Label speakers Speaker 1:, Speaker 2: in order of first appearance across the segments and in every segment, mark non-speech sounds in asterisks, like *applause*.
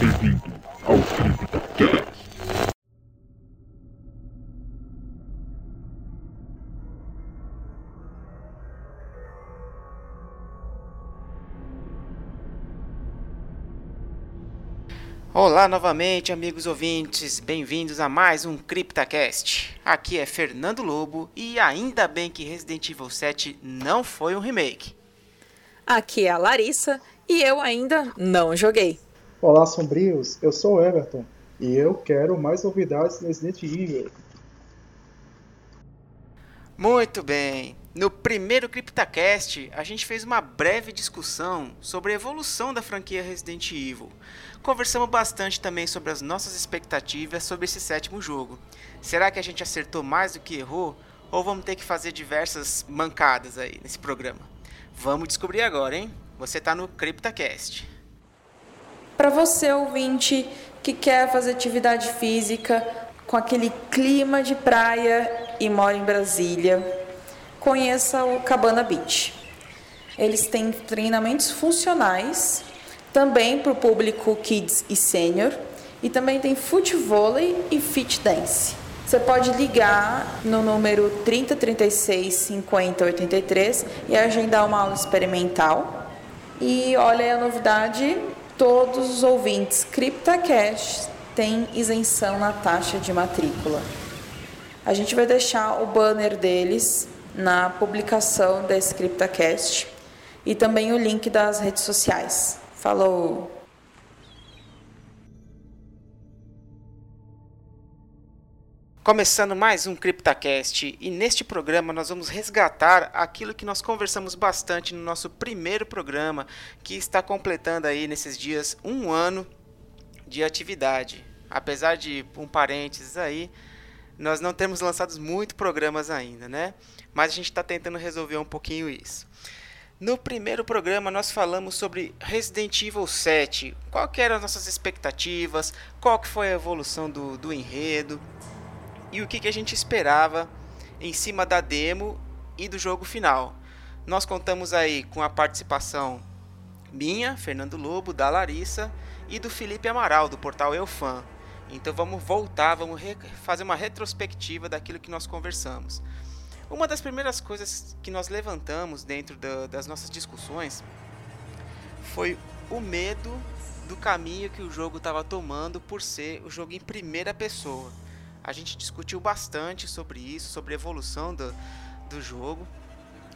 Speaker 1: Bem-vindo ao CryptoCast.
Speaker 2: Olá novamente, amigos ouvintes, bem-vindos a mais um CryptaCast. Aqui é Fernando Lobo e ainda bem que Resident Evil 7 não foi um remake.
Speaker 3: Aqui é a Larissa e eu ainda não joguei.
Speaker 4: Olá, sombrios, eu sou Everton e eu quero mais novidades no Resident Evil.
Speaker 2: Muito bem. No primeiro CryptaCast, a gente fez uma breve discussão sobre a evolução da franquia Resident Evil. Conversamos bastante também sobre as nossas expectativas sobre esse sétimo jogo. Será que a gente acertou mais do que errou? Ou vamos ter que fazer diversas mancadas aí nesse programa? Vamos descobrir agora, hein? Você está no CryptaCast.
Speaker 3: Para você, ouvinte, que quer fazer atividade física com aquele clima de praia e mora em Brasília, conheça o Cabana Beach. Eles têm treinamentos funcionais, também para o público kids e sênior, e também tem futevôlei e fit dance. Você pode ligar no número 3036 5083 e agendar uma aula experimental. E olha a novidade, todos os ouvintes CryptaCash têm isenção na taxa de matrícula. A gente vai deixar o banner deles na publicação da CryptaCast e também o link das redes sociais. Falou!
Speaker 2: Começando mais um CryptaCast e neste programa nós vamos resgatar aquilo que nós conversamos bastante no nosso primeiro programa, que está completando aí nesses dias um ano de atividade. Apesar de um parênteses aí, nós não temos lançado muitos programas ainda, né? Mas a gente está tentando resolver um pouquinho isso. No primeiro programa nós falamos sobre Resident Evil 7, qual eram as nossas expectativas, qual que foi a evolução do, do enredo, e o que, que a gente esperava em cima da demo e do jogo final. Nós contamos aí com a participação minha, Fernando Lobo, da Larissa e do Felipe Amaral, do portal Eufan. Então vamos voltar, vamos fazer uma retrospectiva daquilo que nós conversamos. Uma das primeiras coisas que nós levantamos dentro da, das nossas discussões foi o medo do caminho que o jogo estava tomando por ser o jogo em primeira pessoa. A gente discutiu bastante sobre isso, sobre a evolução do, do jogo.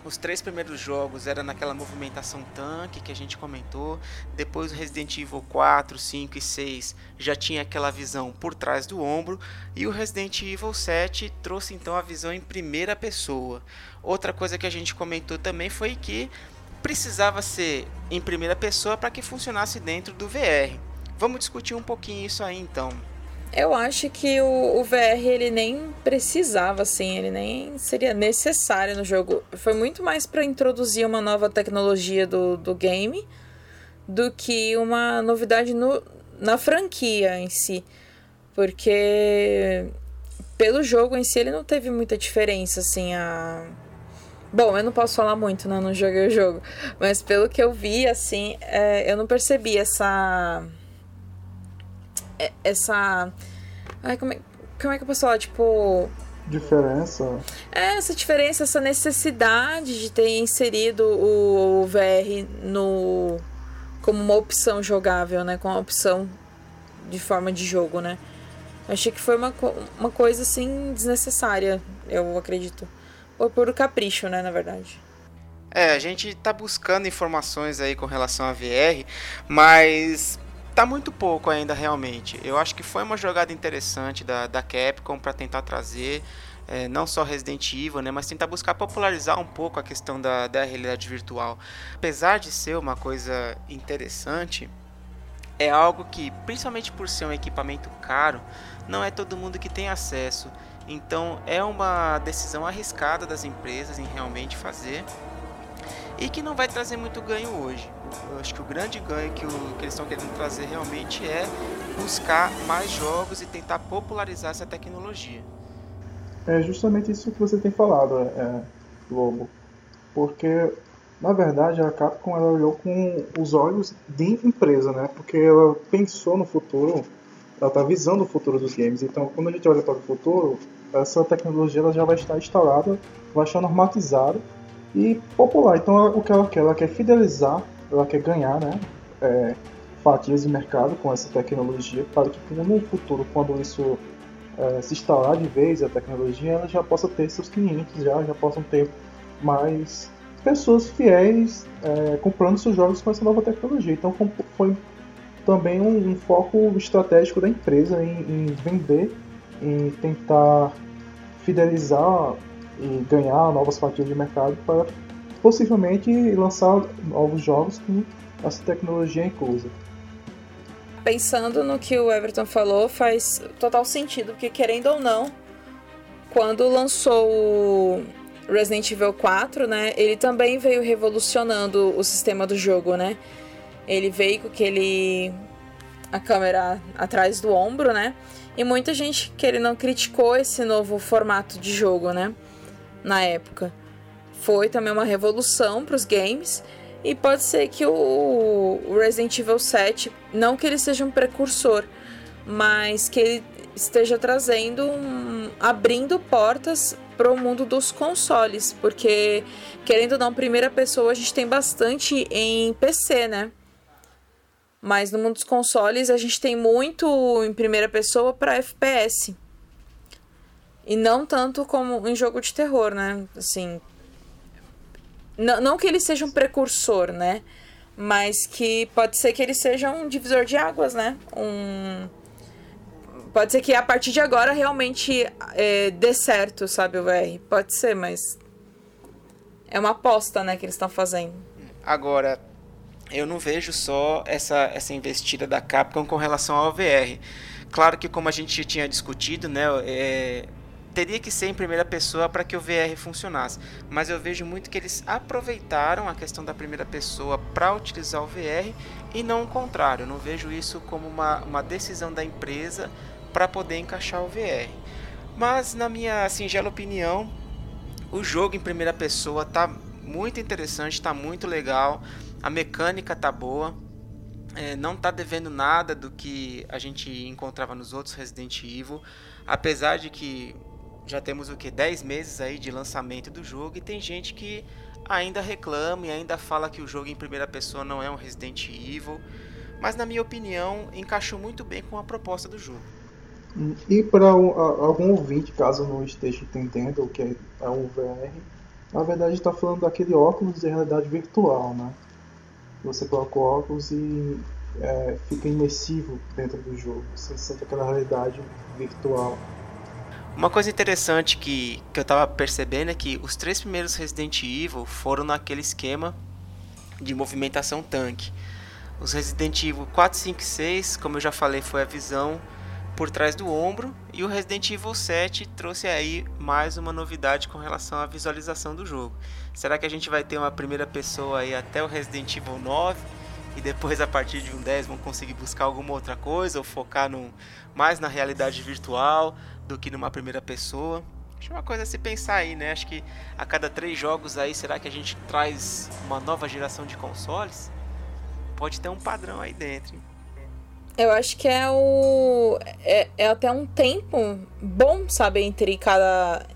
Speaker 2: Os três primeiros jogos era naquela movimentação tanque que a gente comentou. Depois o Resident Evil 4, 5 e 6 já tinha aquela visão por trás do ombro. E o Resident Evil 7 trouxe então a visão em primeira pessoa. Outra coisa que a gente comentou também foi que precisava ser em primeira pessoa para que funcionasse dentro do VR. Vamos discutir um pouquinho isso aí então.
Speaker 3: Eu acho que o, o, VR ele nem precisava, assim, ele nem seria necessário no jogo. Foi muito mais para introduzir uma nova tecnologia do, do game do que uma novidade no, na franquia em si. Porque pelo jogo em si ele não teve muita diferença, assim, a. Bom, eu não posso falar muito, né? Não joguei o jogo. Mas pelo que eu vi, assim, é, eu não percebi essa essa. Ai, como é, como é que eu posso falar? Tipo.
Speaker 4: Diferença.
Speaker 3: É, essa diferença, essa necessidade de ter inserido o, VR no. como uma opção jogável, né? Como uma opção de forma de jogo, né? Eu achei que foi uma, uma coisa assim desnecessária, eu acredito. Ou por capricho, né, na verdade.
Speaker 2: É, a gente tá buscando informações aí com relação a VR, mas tá muito pouco ainda realmente. Eu acho que foi uma jogada interessante da, da Capcom para tentar trazer é, não só Resident Evil, né, mas tentar buscar popularizar um pouco a questão da, da realidade virtual. Apesar de ser uma coisa interessante, é algo que, principalmente por ser um equipamento caro, não é todo mundo que tem acesso. Então é uma decisão arriscada das empresas em realmente fazer e que não vai trazer muito ganho hoje. Eu acho que o grande ganho que, o, que eles estão querendo trazer realmente é buscar mais jogos e tentar popularizar essa tecnologia.
Speaker 4: É justamente isso que você tem falado, é, Lobo. Porque Na verdade, a Capcom ela olhou com os olhos de empresa, né? Porque ela pensou no futuro, ela está visando o futuro dos games. Então, quando a gente olha para o futuro, essa tecnologia ela já vai estar instalada, vai estar normatizada e popular. Então, o que ela quer? Ela quer fidelizar, ela quer ganhar, né? É, fatias de mercado com essa tecnologia para que no futuro, quando isso é, se instalar de vez a tecnologia, ela já possa ter seus clientes, já, já possam ter mais pessoas fiéis é, comprando seus jogos com essa nova tecnologia. Então foi também um, um foco estratégico da empresa em, em, vender, em tentar fidelizar e ganhar novas fatias de mercado para possivelmente lançar novos jogos com essa tecnologia inclusa.
Speaker 3: Pensando no que o Everton falou, faz total sentido, porque querendo ou não, quando lançou o Resident Evil 4, né, ele também veio revolucionando o sistema do jogo, né? Ele veio com aquele a câmera atrás do ombro, né? E muita gente que ele não criticou esse novo formato de jogo, né? Na época. Foi também uma revolução para os games. E pode ser que o Resident Evil 7, não que ele seja um precursor, mas que ele esteja trazendo, um, abrindo portas para o mundo dos consoles, porque querendo ou não, primeira pessoa a gente tem bastante em PC, né? Mas no mundo dos consoles a gente tem muito em primeira pessoa para FPS. E não tanto como em jogo de terror, né? Assim, não, não que ele seja um precursor, né? Mas que pode ser que ele seja um divisor de águas, né? Um. Pode ser que a partir de agora realmente é, dê certo, sabe, o VR. Pode ser, mas. É uma aposta, né, que eles estão fazendo.
Speaker 2: Agora, eu não vejo só essa, essa investida da Capcom com relação ao VR. Claro que, como a gente tinha discutido, né, é, teria que ser em primeira pessoa para que o VR funcionasse. Mas eu vejo muito que eles aproveitaram a questão da primeira pessoa para utilizar o VR e não o contrário. Eu não vejo isso como uma, uma decisão da empresa para poder encaixar o VR. Mas, na minha singela opinião, o jogo em primeira pessoa tá muito interessante, tá muito legal, a mecânica tá boa. É, não tá devendo nada do que a gente encontrava nos outros Resident Evil, apesar de que já temos o que 10 meses aí de lançamento do jogo e tem gente que ainda reclama e ainda fala que o jogo em primeira pessoa não é um Resident Evil, mas na minha opinião encaixou muito bem com a proposta do jogo.
Speaker 4: E para algum ouvinte, caso não esteja entendendo o que é um VR, na verdade está falando daquele óculos de realidade virtual, né? Você coloca o óculos e é, fica imersivo dentro do jogo, você sente aquela realidade virtual.
Speaker 2: Uma coisa interessante que, que eu tava percebendo é que os três primeiros Resident Evil foram naquele esquema de movimentação tanque. Os Resident Evil 4, 5 e 6, como eu já falei, foi a visão por trás do ombro. E o Resident Evil 7 trouxe aí mais uma novidade com relação à visualização do jogo. Será que a gente vai ter uma primeira pessoa aí até o Resident Evil 9? E depois, a partir de um 10, vão conseguir buscar alguma outra coisa ou focar no, mais na realidade virtual? Do que numa primeira pessoa. Acho uma coisa a se pensar aí, né? Acho que a cada três jogos aí, será que a gente traz uma nova geração de consoles? Pode ter um padrão aí dentro.
Speaker 3: Eu acho que é o. É, é até um tempo bom, sabe, entre cada.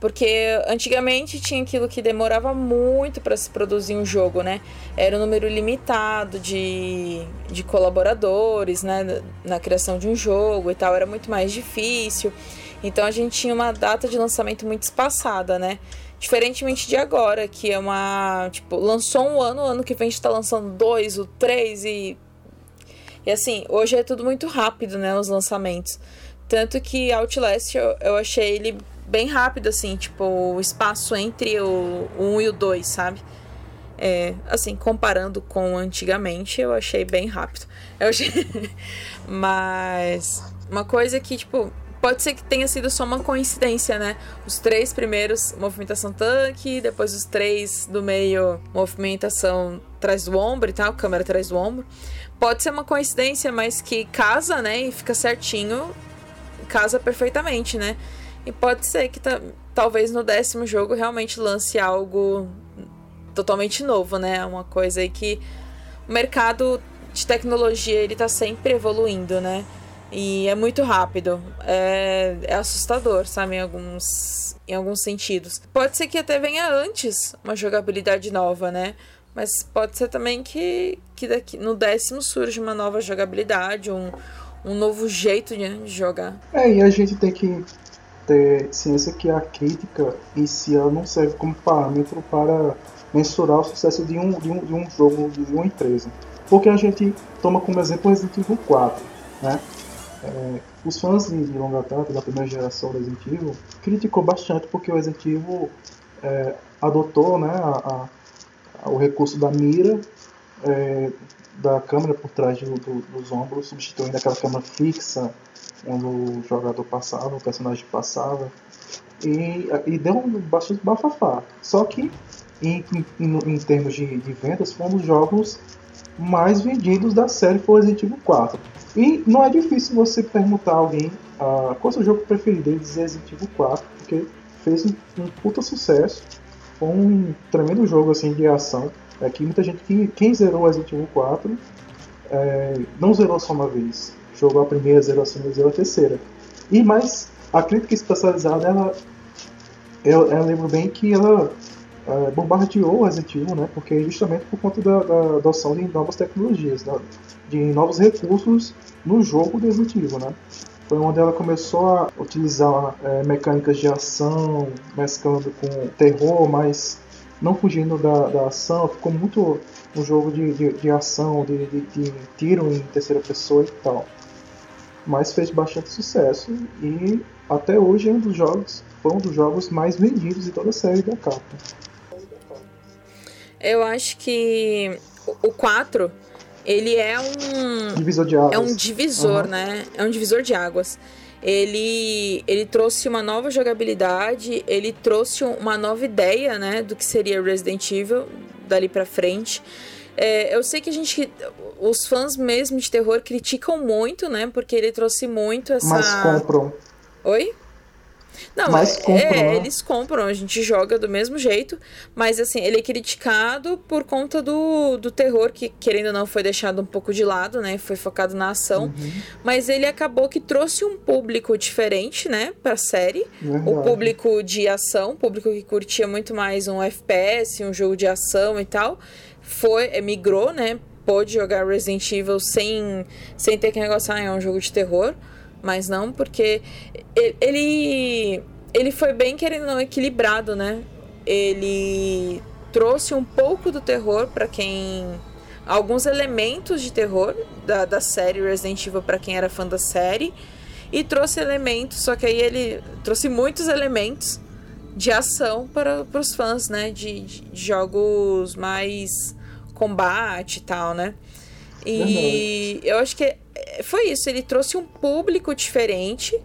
Speaker 3: Porque antigamente tinha aquilo que demorava muito para se produzir um jogo, né? Era um número limitado de, de colaboradores, né? Na criação de um jogo e tal, era muito mais difícil. Então a gente tinha uma data de lançamento muito espaçada, né? Diferentemente de agora, que é uma. Tipo, lançou um ano, ano que vem a gente tá lançando dois, o três e. E assim, hoje é tudo muito rápido, né? Os lançamentos. Tanto que Outlast eu, eu achei ele bem rápido, assim, tipo, o espaço entre o, o 1 e o 2, sabe? É, assim, comparando com antigamente, eu achei bem rápido. Eu achei... *laughs* Mas uma coisa que, tipo, pode ser que tenha sido só uma coincidência, né? Os três primeiros, movimentação tanque, depois os três do meio, movimentação atrás do ombro e tal, câmera atrás do ombro. Pode ser uma coincidência, mas que casa, né? E fica certinho, casa perfeitamente, né? E pode ser que talvez no décimo jogo realmente lance algo totalmente novo, né? Uma coisa aí que o mercado de tecnologia ele tá sempre evoluindo, né? E é muito rápido. É, é assustador, sabe? Em alguns, em alguns sentidos. Pode ser que até venha antes uma jogabilidade nova, né? Mas pode ser também que, que daqui, no décimo surge uma nova jogabilidade, um, um novo jeito de jogar.
Speaker 4: É, e a gente tem que ter ciência que a crítica em si ela não serve como parâmetro para mensurar o sucesso de um, de um, de um jogo, de uma empresa. Porque a gente toma como exemplo o Resident Evil 4, né? É, os fãs de, longa data da primeira geração do Resident Evil criticou bastante porque o Resident Evil é, adotou né, a, a, o recurso da mira é, da câmera por trás do, dos ombros, substituindo aquela câmera fixa onde o jogador passava, o personagem passava. E, e deu um bastante bafafá. Só que, em, em, em termos de, de, vendas, foi um dos jogos mais vendidos da série foi Resident Evil 4. E não é difícil você perguntar a alguém uh, qual é o seu jogo preferido e dizer Resident Evil 4, porque fez um, um puta sucesso. Foi um tremendo jogo assim de ação. É que muita gente que quem zerou Resident Evil 4 é, não zerou só uma vez jogou a primeira, zerou a segunda, zerou a terceira. E mais, a crítica especializada, ela, eu, eu lembro bem que ela uh, bombardeou o Resident Evil, né? Porque justamente por conta da, da adoção de novas tecnologias, da, de novos recursos no jogo do Resident Evil, né? Foi onde ela começou a utilizar é, mecânicas de ação, mesclando com terror, mas não fugindo da, da ação. Ficou muito um jogo de, de, de ação, de, de, de tiro em terceira pessoa e tal mas fez bastante sucesso e até hoje é um dos jogos, foi um dos jogos mais vendidos de toda a série da Capcom.
Speaker 3: Eu acho que o 4 ele é um
Speaker 4: divisor de águas.
Speaker 3: É um divisor, uhum. né? É um divisor de águas. Ele, ele trouxe uma nova jogabilidade, ele trouxe uma nova ideia, né, do que seria Resident Evil dali para frente. É, eu sei que a gente. Os fãs mesmo de terror criticam muito, né? Porque ele trouxe muito essa.
Speaker 4: Mas compram.
Speaker 3: Oi? Não, mas compram, é, né? eles compram, a gente joga do mesmo jeito, mas assim, ele é criticado por conta do, do terror, que querendo ou não foi deixado um pouco de lado, né? Foi focado na ação, uhum. mas ele acabou que trouxe um público diferente, né, pra série. Verdade. O público de ação, público que curtia muito mais um FPS, um jogo de ação e tal foi, é, migrou, né? Pôde jogar Resident Evil sem, sem ter que negociar, ah, é um jogo de terror. Mas não, porque ele, ele foi bem, querendo não, equilibrado, né? Ele trouxe um pouco do terror para quem. Alguns elementos de terror da, da série Resident Evil para quem era fã da série. E trouxe elementos, só que aí ele trouxe muitos elementos de ação para, para os fãs, né? De, de jogos mais combate e tal, né? E eu acho que foi isso, ele trouxe um público diferente.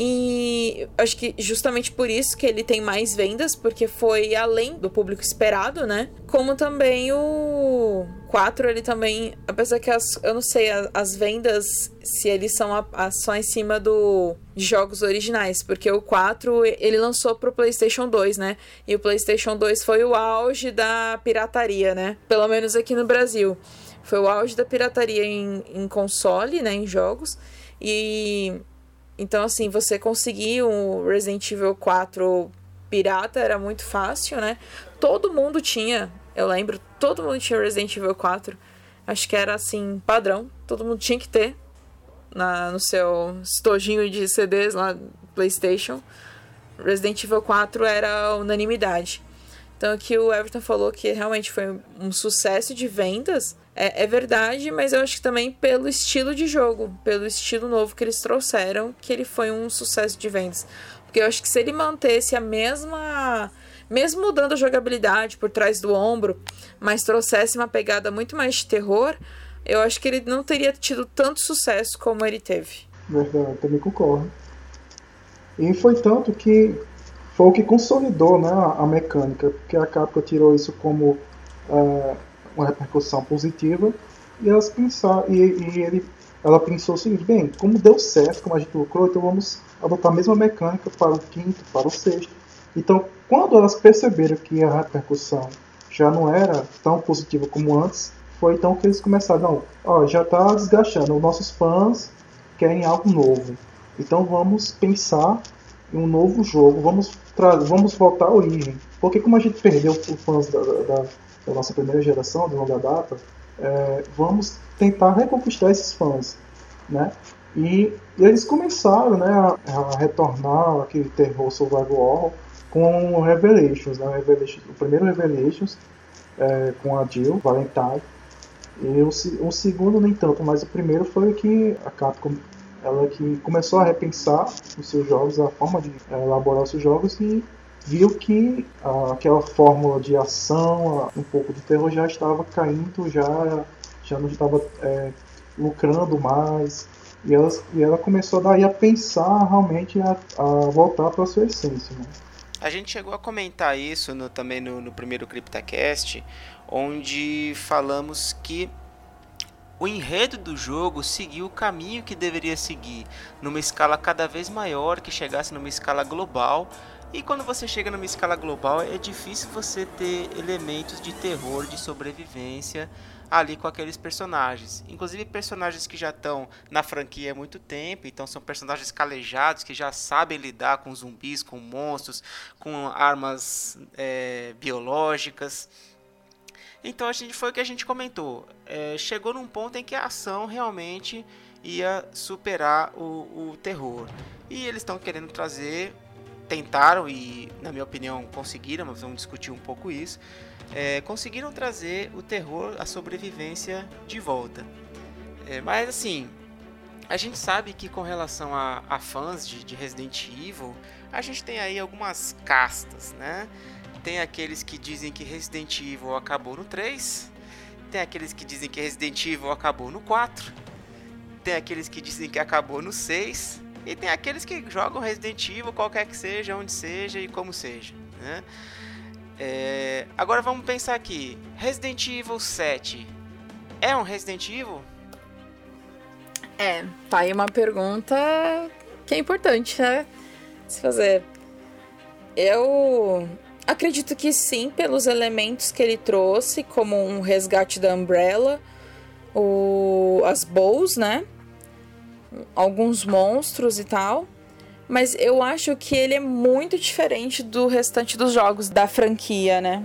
Speaker 3: E acho que justamente por isso que ele tem mais vendas, porque foi além do público esperado, né? Como também o 4, ele também, apesar que as, eu não sei as, as vendas se eles são a, a, só em cima do de jogos originais, porque o 4 ele lançou pro PlayStation 2, né? E o PlayStation 2 foi o auge da pirataria, né? Pelo menos aqui no Brasil. Foi o auge da pirataria em, em console, né, em jogos. E então, assim, você conseguir um Resident Evil 4 pirata era muito fácil, né? Todo mundo tinha, eu lembro, todo mundo tinha Resident Evil 4. Acho que era assim, padrão. Todo mundo tinha que ter na, no seu estojinho de CDs lá PlayStation. Resident Evil 4 era unanimidade. Então aqui o Everton falou que realmente foi um sucesso de vendas é, é, verdade, mas eu acho que também pelo estilo de jogo, pelo estilo novo que eles trouxeram, que ele foi um sucesso de vendas. Porque eu acho que se ele mantesse a mesma. Mesmo mudando a jogabilidade por trás do ombro, mas trouxesse uma pegada muito mais de terror, eu acho que ele não teria tido tanto sucesso como ele teve.
Speaker 4: Verdade, também concordo. E foi tanto que foi o que consolidou né, a mecânica, porque a Capcom tirou isso como uh, uma repercussão positiva e elas pensaram, e, e ele, ela pensou seguinte, bem, como deu certo, como a gente lucrou, então vamos adotar a mesma mecânica para o quinto, para o sexto. Então, quando elas perceberam que a repercussão já não era tão positiva como antes, foi então que eles começaram, não, ó, já está desgastando, os nossos fãs querem algo novo. Então vamos pensar em um novo jogo, vamos, vamos voltar à origem. Porque como a gente perdeu os fãs da, da, da nossa primeira geração, de longa data, é, vamos tentar reconquistar esses fãs, né? E, e eles começaram né, a, a, retornar aquele terror survival horror com o Revelations, né? Revelations o primeiro Revelations é, com a Jill Valentine e o, o segundo nem tanto, mas o primeiro foi que a Capcom ela que começou a repensar os seus jogos, a forma de é, elaborar os seus jogos e viu que aquela fórmula de ação, um pouco de terror já estava caindo, já, já não estava é, lucrando mais. E ela, e ela começou daí a pensar realmente a, a voltar para a sua essência. Né?
Speaker 2: A gente chegou a comentar isso no, também no, no primeiro CryptaCast, onde falamos que o enredo do jogo seguiu o caminho que deveria seguir, numa escala cada vez maior, que chegasse numa escala global. E quando você chega numa escala global, é difícil você ter elementos de terror, de sobrevivência ali com aqueles personagens. Inclusive personagens que já estão na franquia há muito tempo, então são personagens calejados que já sabem lidar com zumbis, com monstros, com armas é, biológicas. Então a gente foi o que a gente comentou. É, chegou num ponto em que a ação realmente ia superar o, o terror. E eles estão querendo trazer, tentaram e na minha opinião conseguiram, mas vamos discutir um pouco isso. É, conseguiram trazer o terror, a sobrevivência de volta. É, mas assim, a gente sabe que com relação a, a fãs de, de Resident Evil, a gente tem aí algumas castas, né? Tem aqueles que dizem que Resident Evil acabou no 3. Tem aqueles que dizem que Resident Evil acabou no 4. Tem aqueles que dizem que acabou no 6. E tem aqueles que jogam Resident Evil, qualquer que seja, onde seja e como seja. Né? É... Agora vamos pensar aqui. Resident Evil 7 é um Resident Evil?
Speaker 3: É, tá aí uma pergunta que é importante, né? Se fazer. Eu Acredito que sim, pelos elementos que ele trouxe, como um resgate da Umbrella, o, as bows, né? Alguns monstros e tal. Mas eu acho que ele é muito diferente do restante dos jogos da franquia, né?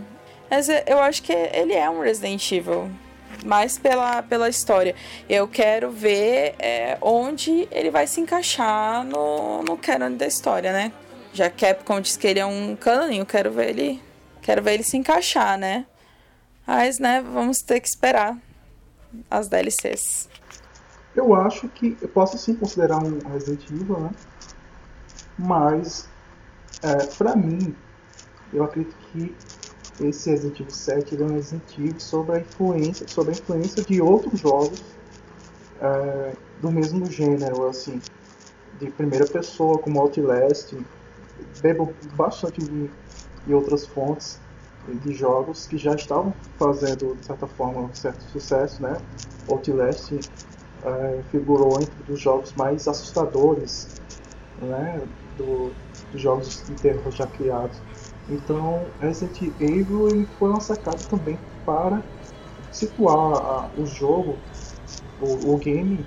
Speaker 3: Mas eu acho que ele é um Resident Evil. Mais pela, pela história. Eu quero ver é, onde ele vai se encaixar no, no canon da história, né? Já Capcom diz que ele é um canoninho, quero ver ele, quero ver ele se encaixar, né? Mas, né, vamos ter que esperar as DLCs.
Speaker 4: Eu acho que eu posso sim considerar um Resident Evil, né? Mas, é, pra mim, eu acredito que esse Resident Evil 7 é um Resident Evil sobre a influência, sobre a influência de outros jogos é, do mesmo gênero, assim, de primeira pessoa, como Outlast, bebo bastante de, de outras fontes de jogos que já estavam fazendo, de certa forma, um certo sucesso, né? Outlast é, figurou entre os jogos mais assustadores, né? Do, dos jogos de terror já criados. Então, Resident Evil ele foi uma sacada também para situar a, o jogo, o, o, game,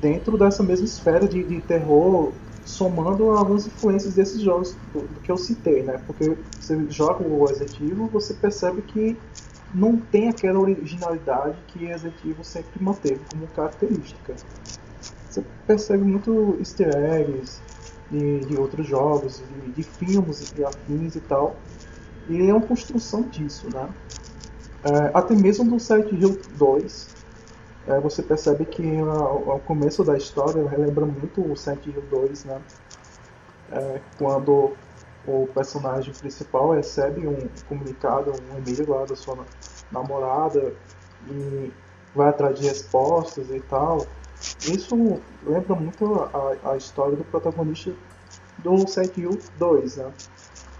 Speaker 4: dentro dessa mesma esfera de, de terror somando algumas influências desses jogos que eu citei, né? Porque você joga o Resident Evil, você percebe que não tem aquela originalidade que Resident Evil sempre manteve como característica. Você percebe muito easter eggs de, de outros jogos, de, de filmes e afins e tal. E é uma construção disso, né? É, até mesmo do Silent Hill 2, é, você percebe que o começo da história relembra muito o Silent Hill 2, né? É, quando o personagem principal recebe um comunicado, um e-mail lá da sua namorada e vai atrás de respostas e tal. Isso lembra muito a, a história do protagonista do Silent Hill 2, né?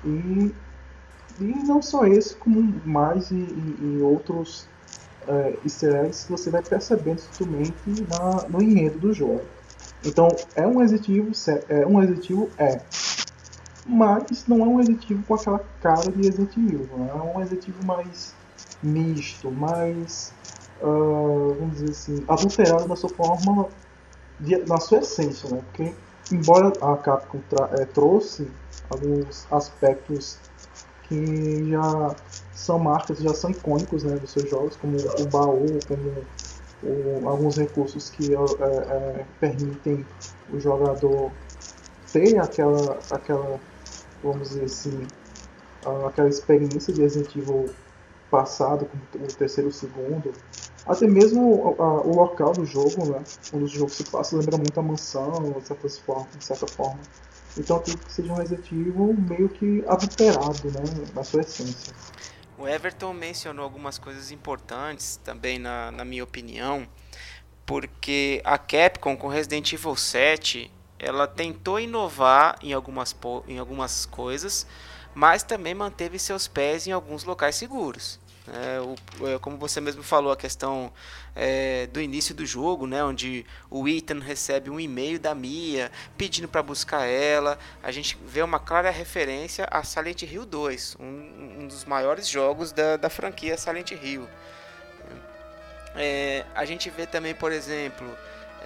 Speaker 4: E, e não só esse, como mais e, e, e outros é, easter eggs que você vai percebendo sutilmente na, no enredo do jogo. Então, é um executivo, é um executivo é, mas não é um executivo com aquela cara de executivo, né? é um executivo mais misto, mais, uh, vamos dizer assim, adulterado na sua forma, de, na sua essência, né? Porque, embora a Capcom é, trouxe alguns aspectos que já são marcas, já são icônicos né, dos seus jogos, como o baú, como o, alguns recursos que é, é, permitem o jogador ter aquela, aquela vamos dizer assim, aquela experiência de Resident Evil passado, como o terceiro, o segundo, até mesmo a, o local do jogo, né, onde o jogo se passa, lembra muito a mansão, de certa forma. De certa forma. Então acredito que seja um Resident Evil meio que adulterado, né, na sua essência.
Speaker 2: O Everton mencionou algumas coisas importantes também, na, na minha opinião, porque a Capcom com Resident Evil 7 ela tentou inovar em algumas, em algumas coisas, mas também manteve seus pés em alguns locais seguros. É, o, é, como você mesmo falou, a questão é, do início do jogo, né, onde o Ethan recebe um e-mail da Mia pedindo para buscar ela. A gente vê uma clara referência a Silent Hill 2, um, um dos maiores jogos da, da franquia Silent Hill. É, a gente vê também, por exemplo,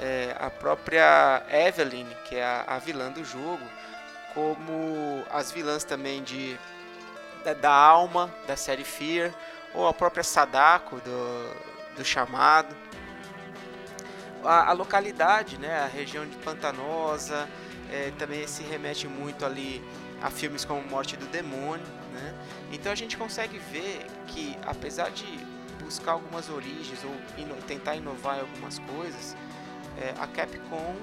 Speaker 2: é, a própria Evelyn, que é a, a, vilã do jogo, como as vilãs também de da, da Alma, da série Fear, ou a própria Sadako do, do chamado. A, a localidade, né, a região de Pantanosa, é, também se remete muito ali a filmes como Morte do Demônio, né? Então a gente consegue ver que apesar de buscar algumas origens ou ino tentar inovar em algumas coisas, é, a Capcom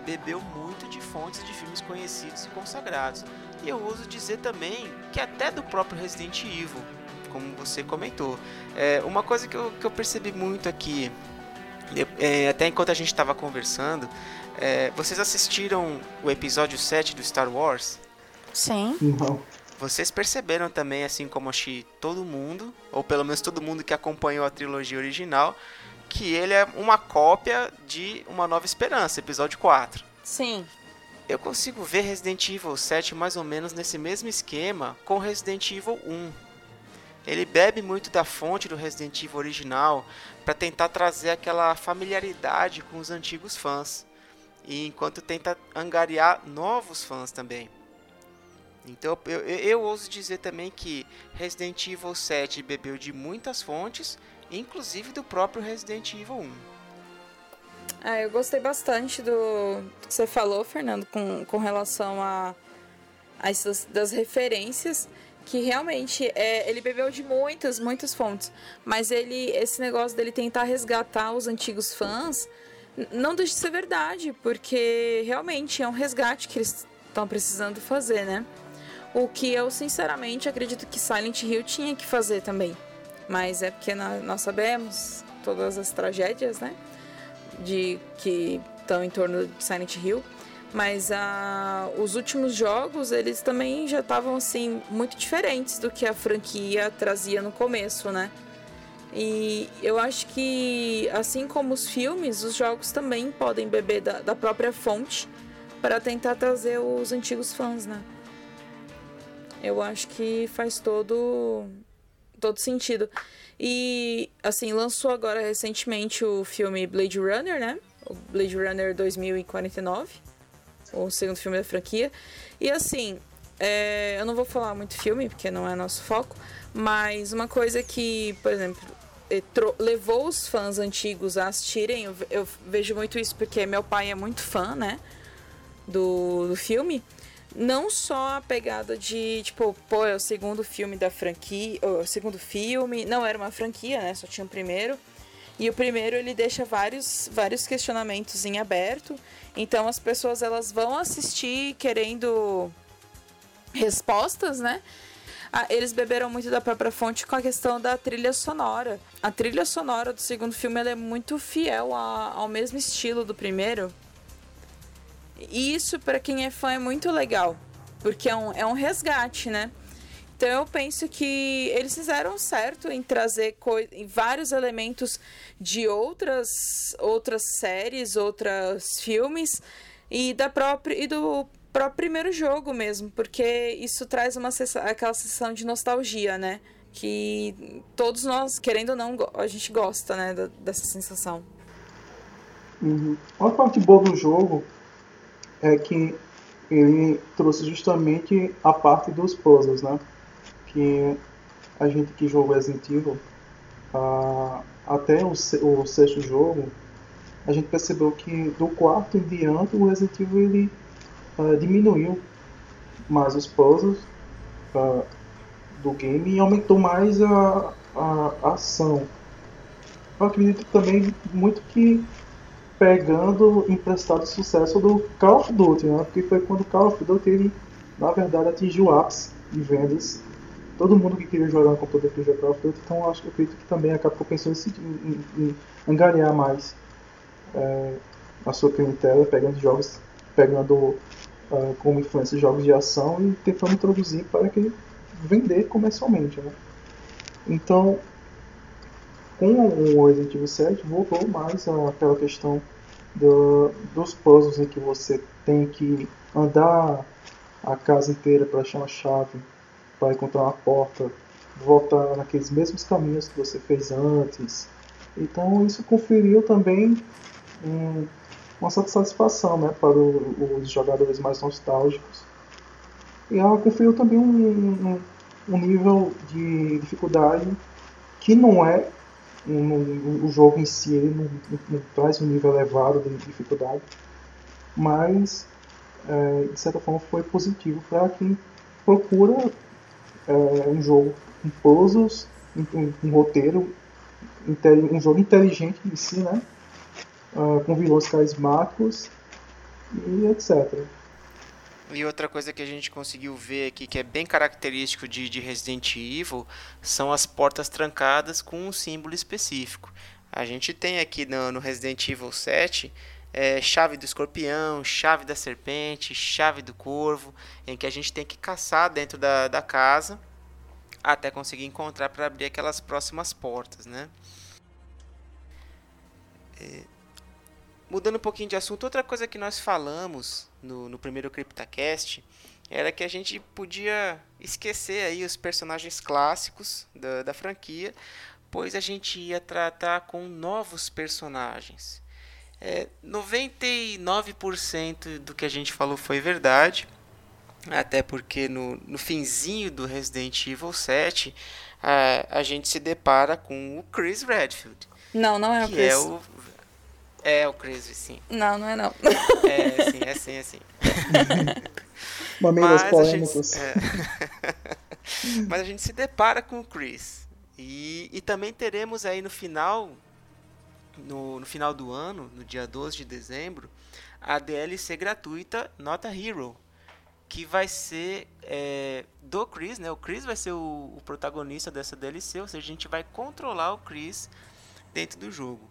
Speaker 2: bebeu muito de fontes de filmes conhecidos e consagrados. E eu ouso dizer também que até do próprio Resident Evil, como você comentou. É, uma coisa que eu, que eu percebi muito aqui, é, até enquanto a gente estava conversando, é, vocês assistiram o episódio 7 do Star Wars?
Speaker 3: Sim.
Speaker 4: Não.
Speaker 2: Vocês perceberam também, assim como acho que todo mundo, ou pelo menos todo mundo que acompanhou a trilogia original, que ele é uma cópia de Uma Nova Esperança, episódio 4.
Speaker 3: Sim.
Speaker 2: Eu consigo ver Resident Evil 7 mais ou menos nesse mesmo esquema com Resident Evil 1. Ele bebe muito da fonte do Resident Evil original para tentar trazer aquela familiaridade com os antigos fãs. E enquanto tenta angariar novos fãs também. Então eu, eu, eu ouso dizer também que Resident Evil 7 bebeu de muitas fontes inclusive do próprio Resident Evil 1.
Speaker 3: Ah, eu gostei bastante do, que você falou, Fernando, com, com relação a, a essas, das referências que realmente é, ele bebeu de muitas, muitas fontes, mas ele esse negócio dele tentar resgatar os antigos fãs não deixa de ser verdade, porque realmente é um resgate que eles estão precisando fazer, né? O que eu sinceramente acredito que Silent Hill tinha que fazer também. Mas é porque nós sabemos todas as tragédias, né? De que estão em torno de Silent Hill. Mas ah, os últimos jogos, eles também já estavam assim muito diferentes do que a franquia trazia no começo, né? E eu acho que, assim como os filmes, os jogos também podem beber da, da própria fonte para tentar trazer os antigos fãs, né? Eu acho que faz todo todo sentido. E, assim, lançou agora recentemente o filme Blade Runner, né? O Blade Runner 2049, o segundo filme da franquia. E, assim, é, eu não vou falar muito filme, porque não é nosso foco, mas uma coisa que, por exemplo, levou os fãs antigos a assistirem, eu, eu vejo muito isso porque meu pai é muito fã, né? Do, do filme não só a pegada de, tipo, pô, é o segundo filme da franquia, o segundo filme, não era uma franquia, né? Só tinha o primeiro. E o primeiro ele deixa vários, vários questionamentos em aberto. Então as pessoas elas vão assistir querendo respostas, né? Ah, eles beberam muito da própria fonte com a questão da trilha sonora. A trilha sonora do segundo filme é muito fiel a, ao mesmo estilo do primeiro. E isso, para quem é fã, é muito legal, porque é um, é um resgate, né? Então eu penso que eles fizeram certo em trazer vários elementos de outras outras séries, outros filmes e da própria e do próprio primeiro jogo mesmo, porque isso traz uma aquela sensação de nostalgia, né? que todos nós, querendo ou não, a gente gosta, né, dessa sensação.
Speaker 4: Uhum. Uma parte boa do jogo é que ele trouxe justamente a parte dos puzzles, né? Que a gente que jogou Resident Evil, até o, o, sexto jogo, a gente percebeu que do quarto em diante o Resident Evil ele, uh, diminuiu mais os puzzles uh, do game e aumentou mais a, a ação. Eu acredito também muito que pegando emprestado sucesso do Call of Duty, né? Porque foi quando o Call of Duty ele, na verdade, atingiu o ápice de vendas. Todo mundo que queria jogar no computador queria jogar Call of Duty, então acho que acredito que também a Capcom pensou em, em, em angariar mais é, a sua clientela, pegando jogos, pegando uh, como influência jogos de ação e tentando introduzir para que vender comercialmente, né? Então, com o Resident Evil 7 voltou mais àquela questão do, dos puzzles em que você tem que andar a casa inteira para achar uma chave, para encontrar uma porta, voltar naqueles mesmos caminhos que você fez antes. Então isso conferiu também um, uma satisfação né, para o, os jogadores mais nostálgicos. E ela conferiu também um, um, um nível de dificuldade que não é o jogo em si ele não, não, traz um nível elevado de dificuldade, mas é, de certa forma foi positivo para quem procura é, um jogo com puzzles, um, um roteiro, um jogo inteligente em si, né? Uh, com vilões carismáticos e etc.
Speaker 2: E outra coisa que a gente conseguiu ver aqui, que é bem característico de, de Resident Evil, são as portas trancadas com um símbolo específico. A gente tem aqui no, no Resident Evil 7 é, chave do escorpião, chave da serpente, chave do corvo, em que a gente tem que caçar dentro da, da casa até conseguir encontrar para abrir aquelas próximas portas, né? É, mudando um pouquinho de assunto, outra coisa que nós falamos no, no primeiro CryptaCast era que a gente podia esquecer aí os personagens clássicos da, da franquia, pois a gente ia tratar com novos personagens. É, 99% do que a gente falou foi verdade, até porque no, no finzinho do Resident Evil 7 a, a gente se depara com o Chris Redfield.
Speaker 3: Não, não é o Chris.
Speaker 2: É o é o Crazy, sim.
Speaker 3: Não, não é não.
Speaker 2: É, sim, é sim, é sim. *laughs*
Speaker 4: Mamilas polêmicos.
Speaker 2: É... *laughs* Mas a gente se depara com o Chris. E, e também teremos aí no final, no, no final do ano, no dia 12 de dezembro, a DLC gratuita Nota Hero. Que vai ser é, do Chris, né? O Chris vai ser o, o protagonista dessa DLC, ou seja, a gente vai controlar o Chris dentro do jogo.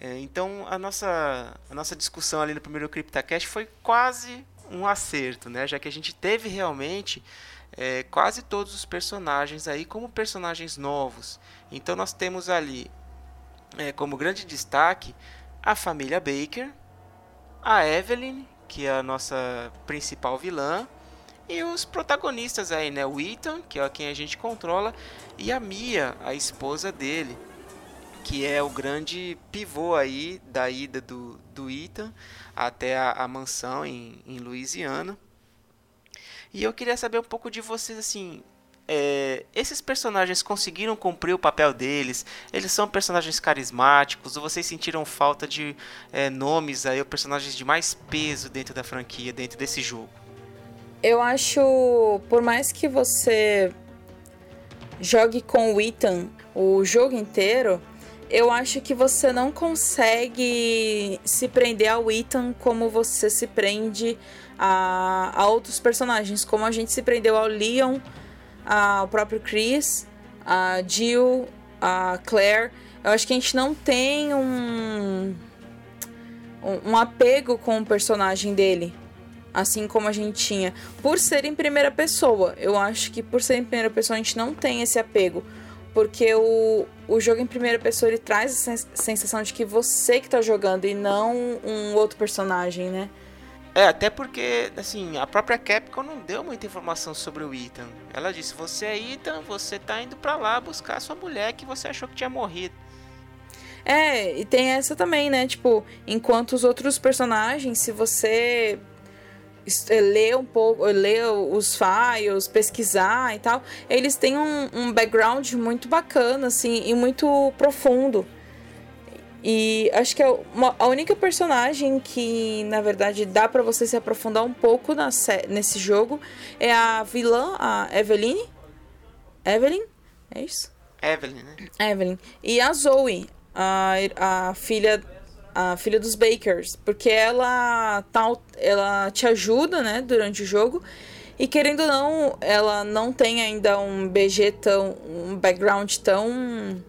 Speaker 2: É, então a nossa, a nossa discussão ali no primeiro CryptoCast foi quase um acerto, né? Já que a gente teve realmente é, quase todos os personagens aí como personagens novos. Então nós temos ali é, como grande destaque a família Baker, a Evelyn, que é a nossa principal vilã, e os protagonistas aí, né? O Ethan, que é quem a gente controla, e a Mia, a esposa dele que é o grande pivô aí da ida do, do Ethan até a, a mansão em, em Louisiana. E eu queria saber um pouco de vocês, assim, é, esses personagens conseguiram cumprir o papel deles? Eles são personagens carismáticos? Ou vocês sentiram falta de é, nomes aí, ou personagens de mais peso dentro da franquia, dentro desse jogo?
Speaker 3: Eu acho, por mais que você jogue com o Ethan o jogo inteiro, eu acho que você não consegue se prender ao Ethan como você se prende a, a outros personagens, como a gente se prendeu ao Leon, ao próprio Chris, a Jill, a Claire. Eu acho que a gente não tem um, um, apego com o personagem dele assim como a gente tinha. Por ser em primeira pessoa, eu acho que por ser em primeira pessoa a gente não tem esse apego. Porque o, o jogo em primeira pessoa ele traz a sensação de que você que tá jogando e não um outro personagem, né?
Speaker 2: É, até porque, assim, a própria Capcom não deu muita informação sobre o Ethan. Ela disse: Você é Ethan, você tá indo pra lá buscar sua mulher que você achou que tinha morrido.
Speaker 3: É, e tem essa também, né? Tipo, enquanto os outros personagens, se você ler um pouco, ler os files, pesquisar e tal, eles têm um, um background muito bacana, assim, e muito profundo. E acho que é uma, a única personagem que, na verdade, dá para você se aprofundar um pouco na, nesse jogo é a vilã, a Eveline. Evelyn? É isso?
Speaker 2: Evelyn, né?
Speaker 3: Evelyn. E a Zoe, a, a filha a filha dos Bakers, porque ela tá, ela te ajuda, né, durante o jogo. E querendo ou não, ela não tem ainda um BG tão um background tão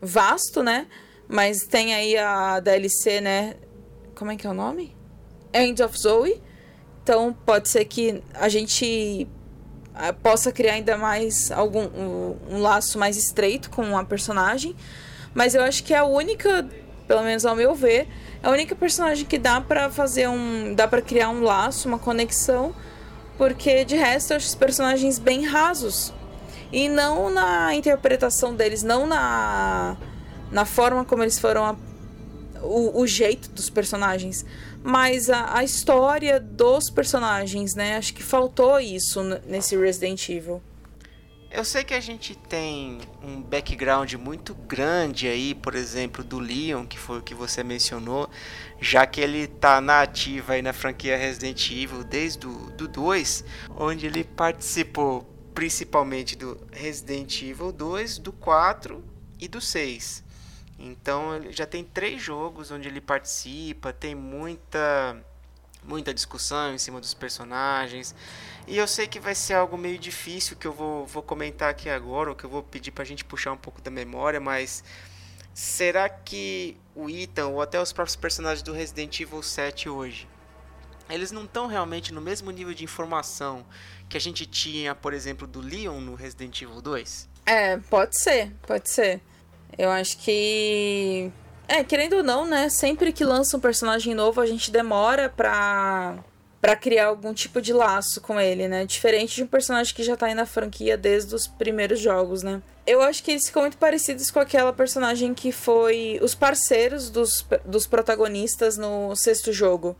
Speaker 3: vasto, né? Mas tem aí a DLC, né? Como é que é o nome? End of Zoe. Então pode ser que a gente ah, possa criar ainda mais algum um, um laço mais estreito com a personagem. Mas eu acho que é a única pelo menos ao meu ver, é a única personagem que dá para fazer um, dá para criar um laço, uma conexão, porque de resto eu acho os personagens bem rasos. E não na interpretação deles, não na na forma como eles foram a, o, o, jeito dos personagens, mas a, a história dos personagens, né? Acho que faltou isso nesse Resident Evil.
Speaker 2: Eu sei que a gente tem um background muito grande aí, por exemplo, do Leon, que foi o que você mencionou, já que ele tá na ativa aí na franquia Resident Evil desde o do 2, onde ele participou principalmente do Resident Evil 2, do 4 e do 6. Então ele já tem três jogos onde ele participa, tem muita muita discussão em cima dos personagens. E eu sei que vai ser algo meio difícil que eu vou, vou comentar aqui agora, ou que eu vou pedir pra gente puxar um pouco da memória, mas será que o Ethan ou até os próprios personagens do Resident Evil 7 hoje, eles não estão realmente no mesmo nível de informação que a gente tinha, por exemplo, do Leon no Resident Evil 2?
Speaker 3: É, pode ser, pode ser. Eu acho que é, querendo ou não, né? Sempre que lança um personagem novo, a gente demora pra, pra criar algum tipo de laço com ele, né? Diferente de um personagem que já tá aí na franquia desde os primeiros jogos, né? Eu acho que eles ficam muito parecidos com aquela personagem que foi os parceiros dos, dos protagonistas no sexto jogo.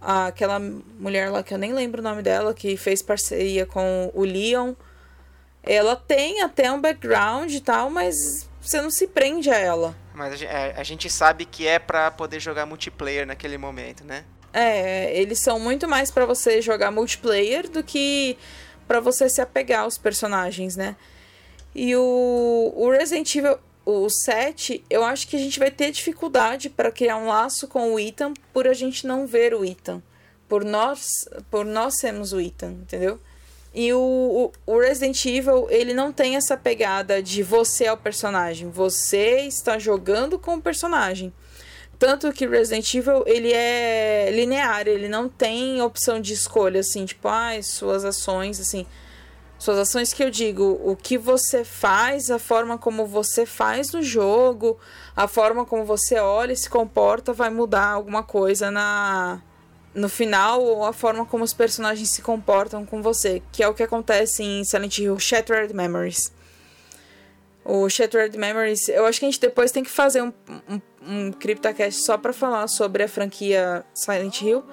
Speaker 3: Aquela mulher lá que eu nem lembro o nome dela, que fez parceria com o Leon. Ela tem até um background e tal, mas você não se prende a ela.
Speaker 2: Mas a, é, a gente sabe que é para poder jogar multiplayer naquele momento, né?
Speaker 3: É, eles são muito mais para você jogar multiplayer do que para você se apegar aos personagens, né? E o, o Resident Evil o 7, eu acho que a gente vai ter dificuldade para criar um laço com o Ethan por a gente não ver o Ethan. Por nós, por nós sermos o Ethan, entendeu? E o, o, Resident Evil, ele não tem essa pegada de você é o personagem. Você está jogando com o personagem. Tanto que Resident Evil, ele é linear, ele não tem opção de escolha, assim, tipo, ah, suas ações, assim. Suas ações que eu digo, o que você faz, a forma como você faz no jogo, a forma como você olha e se comporta vai mudar alguma coisa na, no final ou a forma como os personagens se comportam com você, que é o que acontece em Silent Hill Shattered Memories. O Shattered Memories, eu acho que a gente depois tem que fazer um, um, um CryptoCast só para falar sobre a franquia Silent Hill,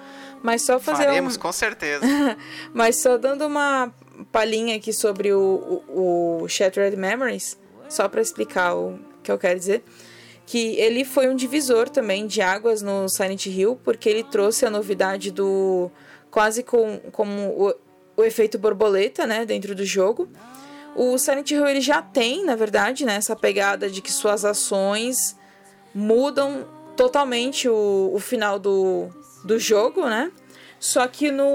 Speaker 3: mas só fazer
Speaker 2: Faremos,
Speaker 3: um...
Speaker 2: com certeza. *laughs*
Speaker 3: mas só dando uma palhinha aqui sobre o, o, o Shattered Memories, só para explicar o que eu quero dizer que ele foi um divisor também de águas no Silent Hill, porque ele trouxe a novidade do quase com, como o, o efeito borboleta, né, dentro do jogo. O Silent Hill ele já tem, na verdade, né, essa pegada de que suas ações mudam totalmente o, o final do, do jogo, né? Só que no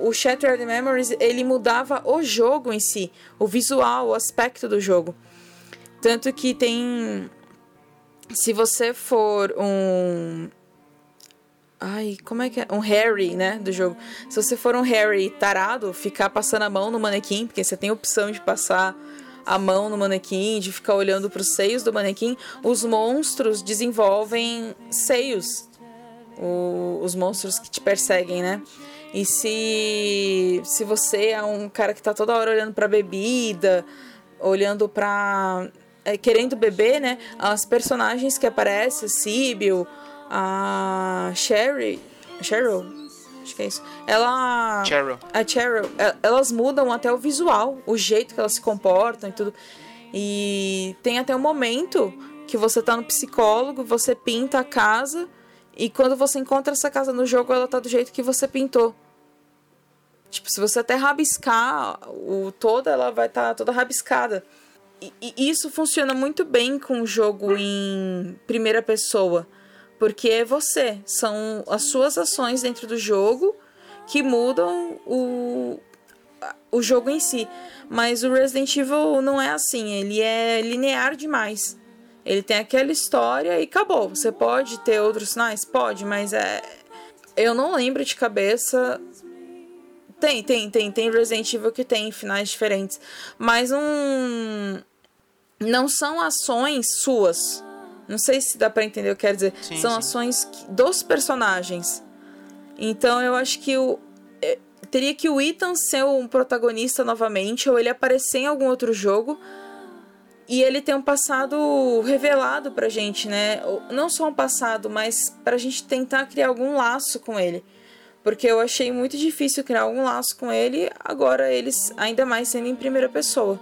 Speaker 3: o Shattered Memories ele mudava o jogo em si, o visual, o aspecto do jogo. Tanto que tem se você for um. Ai, como é que é? Um Harry, né? Do jogo. Se você for um Harry tarado, ficar passando a mão no manequim, porque você tem a opção de passar a mão no manequim, de ficar olhando para os seios do manequim, os monstros desenvolvem seios. o, os monstros que te perseguem, né? E se, se você é um cara que tá toda hora olhando pra bebida, olhando pra. É, querendo beber, né? As personagens que aparecem, a Sibyl, a Sherry. Cheryl? Acho que é isso. Ela.
Speaker 2: Cheryl.
Speaker 3: A Cheryl, é, elas mudam até o visual, o jeito que elas se comportam e tudo. E tem até um momento que você tá no psicólogo, você pinta a casa e quando você encontra essa casa no jogo, ela tá do jeito que você pintou. Tipo, se você até rabiscar o toda, ela vai estar tá toda rabiscada. E, isso funciona muito bem com o jogo em primeira pessoa, porque é você, são as suas ações dentro do jogo que mudam o, o jogo em si. Mas o Resident Evil não é assim, ele é linear demais. Ele tem aquela história e acabou. Você pode ter outros sinais? Pode, mas é. Eu não lembro de cabeça. Tem, tem, tem. Tem Resident Evil que tem finais diferentes. Mas um. Não são ações suas. Não sei se dá para entender o que quer dizer.
Speaker 2: Sim,
Speaker 3: são
Speaker 2: sim.
Speaker 3: ações dos personagens. Então eu acho que o. é, Teria que o Ethan ser um protagonista novamente, ou ele aparecer em algum outro jogo e ele tem um passado revelado pra gente, né? Não só um passado, mas pra gente tentar criar algum laço com ele. Porque eu achei muito difícil criar algum laço com ele, agora eles ainda mais sendo em primeira pessoa.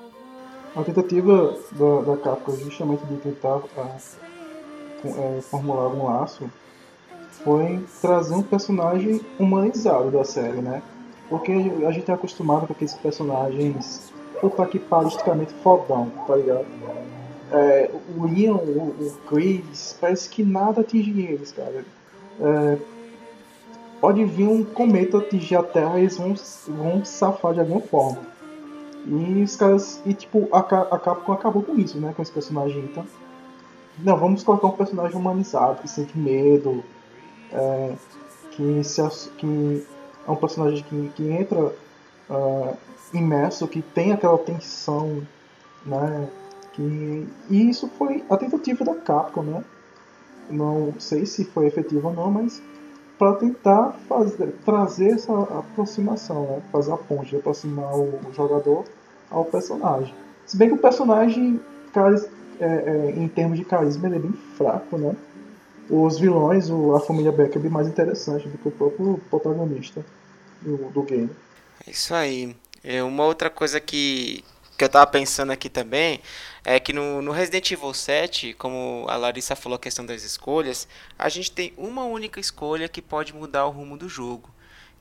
Speaker 4: A tentativa da, da Capcom justamente de tentar ah, com- é, formular algum laço foi trazer um personagem humanizado da série, né? Porque a gente é acostumado com aqueles personagens puta que paristicamente fodão, tá ligado? É, o Leon, o, o Chris, parece que nada atinge eles, cara. É, pode vir um cometa atingir a Terra e eles vão, vão safar de alguma forma. E os caras. E tipo, a, a Capcom acabou com isso, né? Com esse personagem então. Não, vamos colocar um personagem humanizado, que sente medo, é, que, se, que é um personagem que, que entra ah, imerso, que tem aquela tensão, né? Que, e isso foi a tentativa da Capcom, né? Não sei se foi efetivo ou não, mas para tentar fazer, trazer essa aproximação, né? fazer a ponte, aproximar o jogador ao personagem. Se bem que o personagem, é, é, em termos de carisma, ele é bem fraco, né? Os vilões, a família Beck é bem mais interessante do que o próprio protagonista do, do game.
Speaker 2: É Isso aí. É, uma outra coisa que, que eu tava pensando aqui também é que no, no Resident Evil 7, como a Larissa falou a questão das escolhas, a gente tem uma única escolha que pode mudar o rumo do jogo.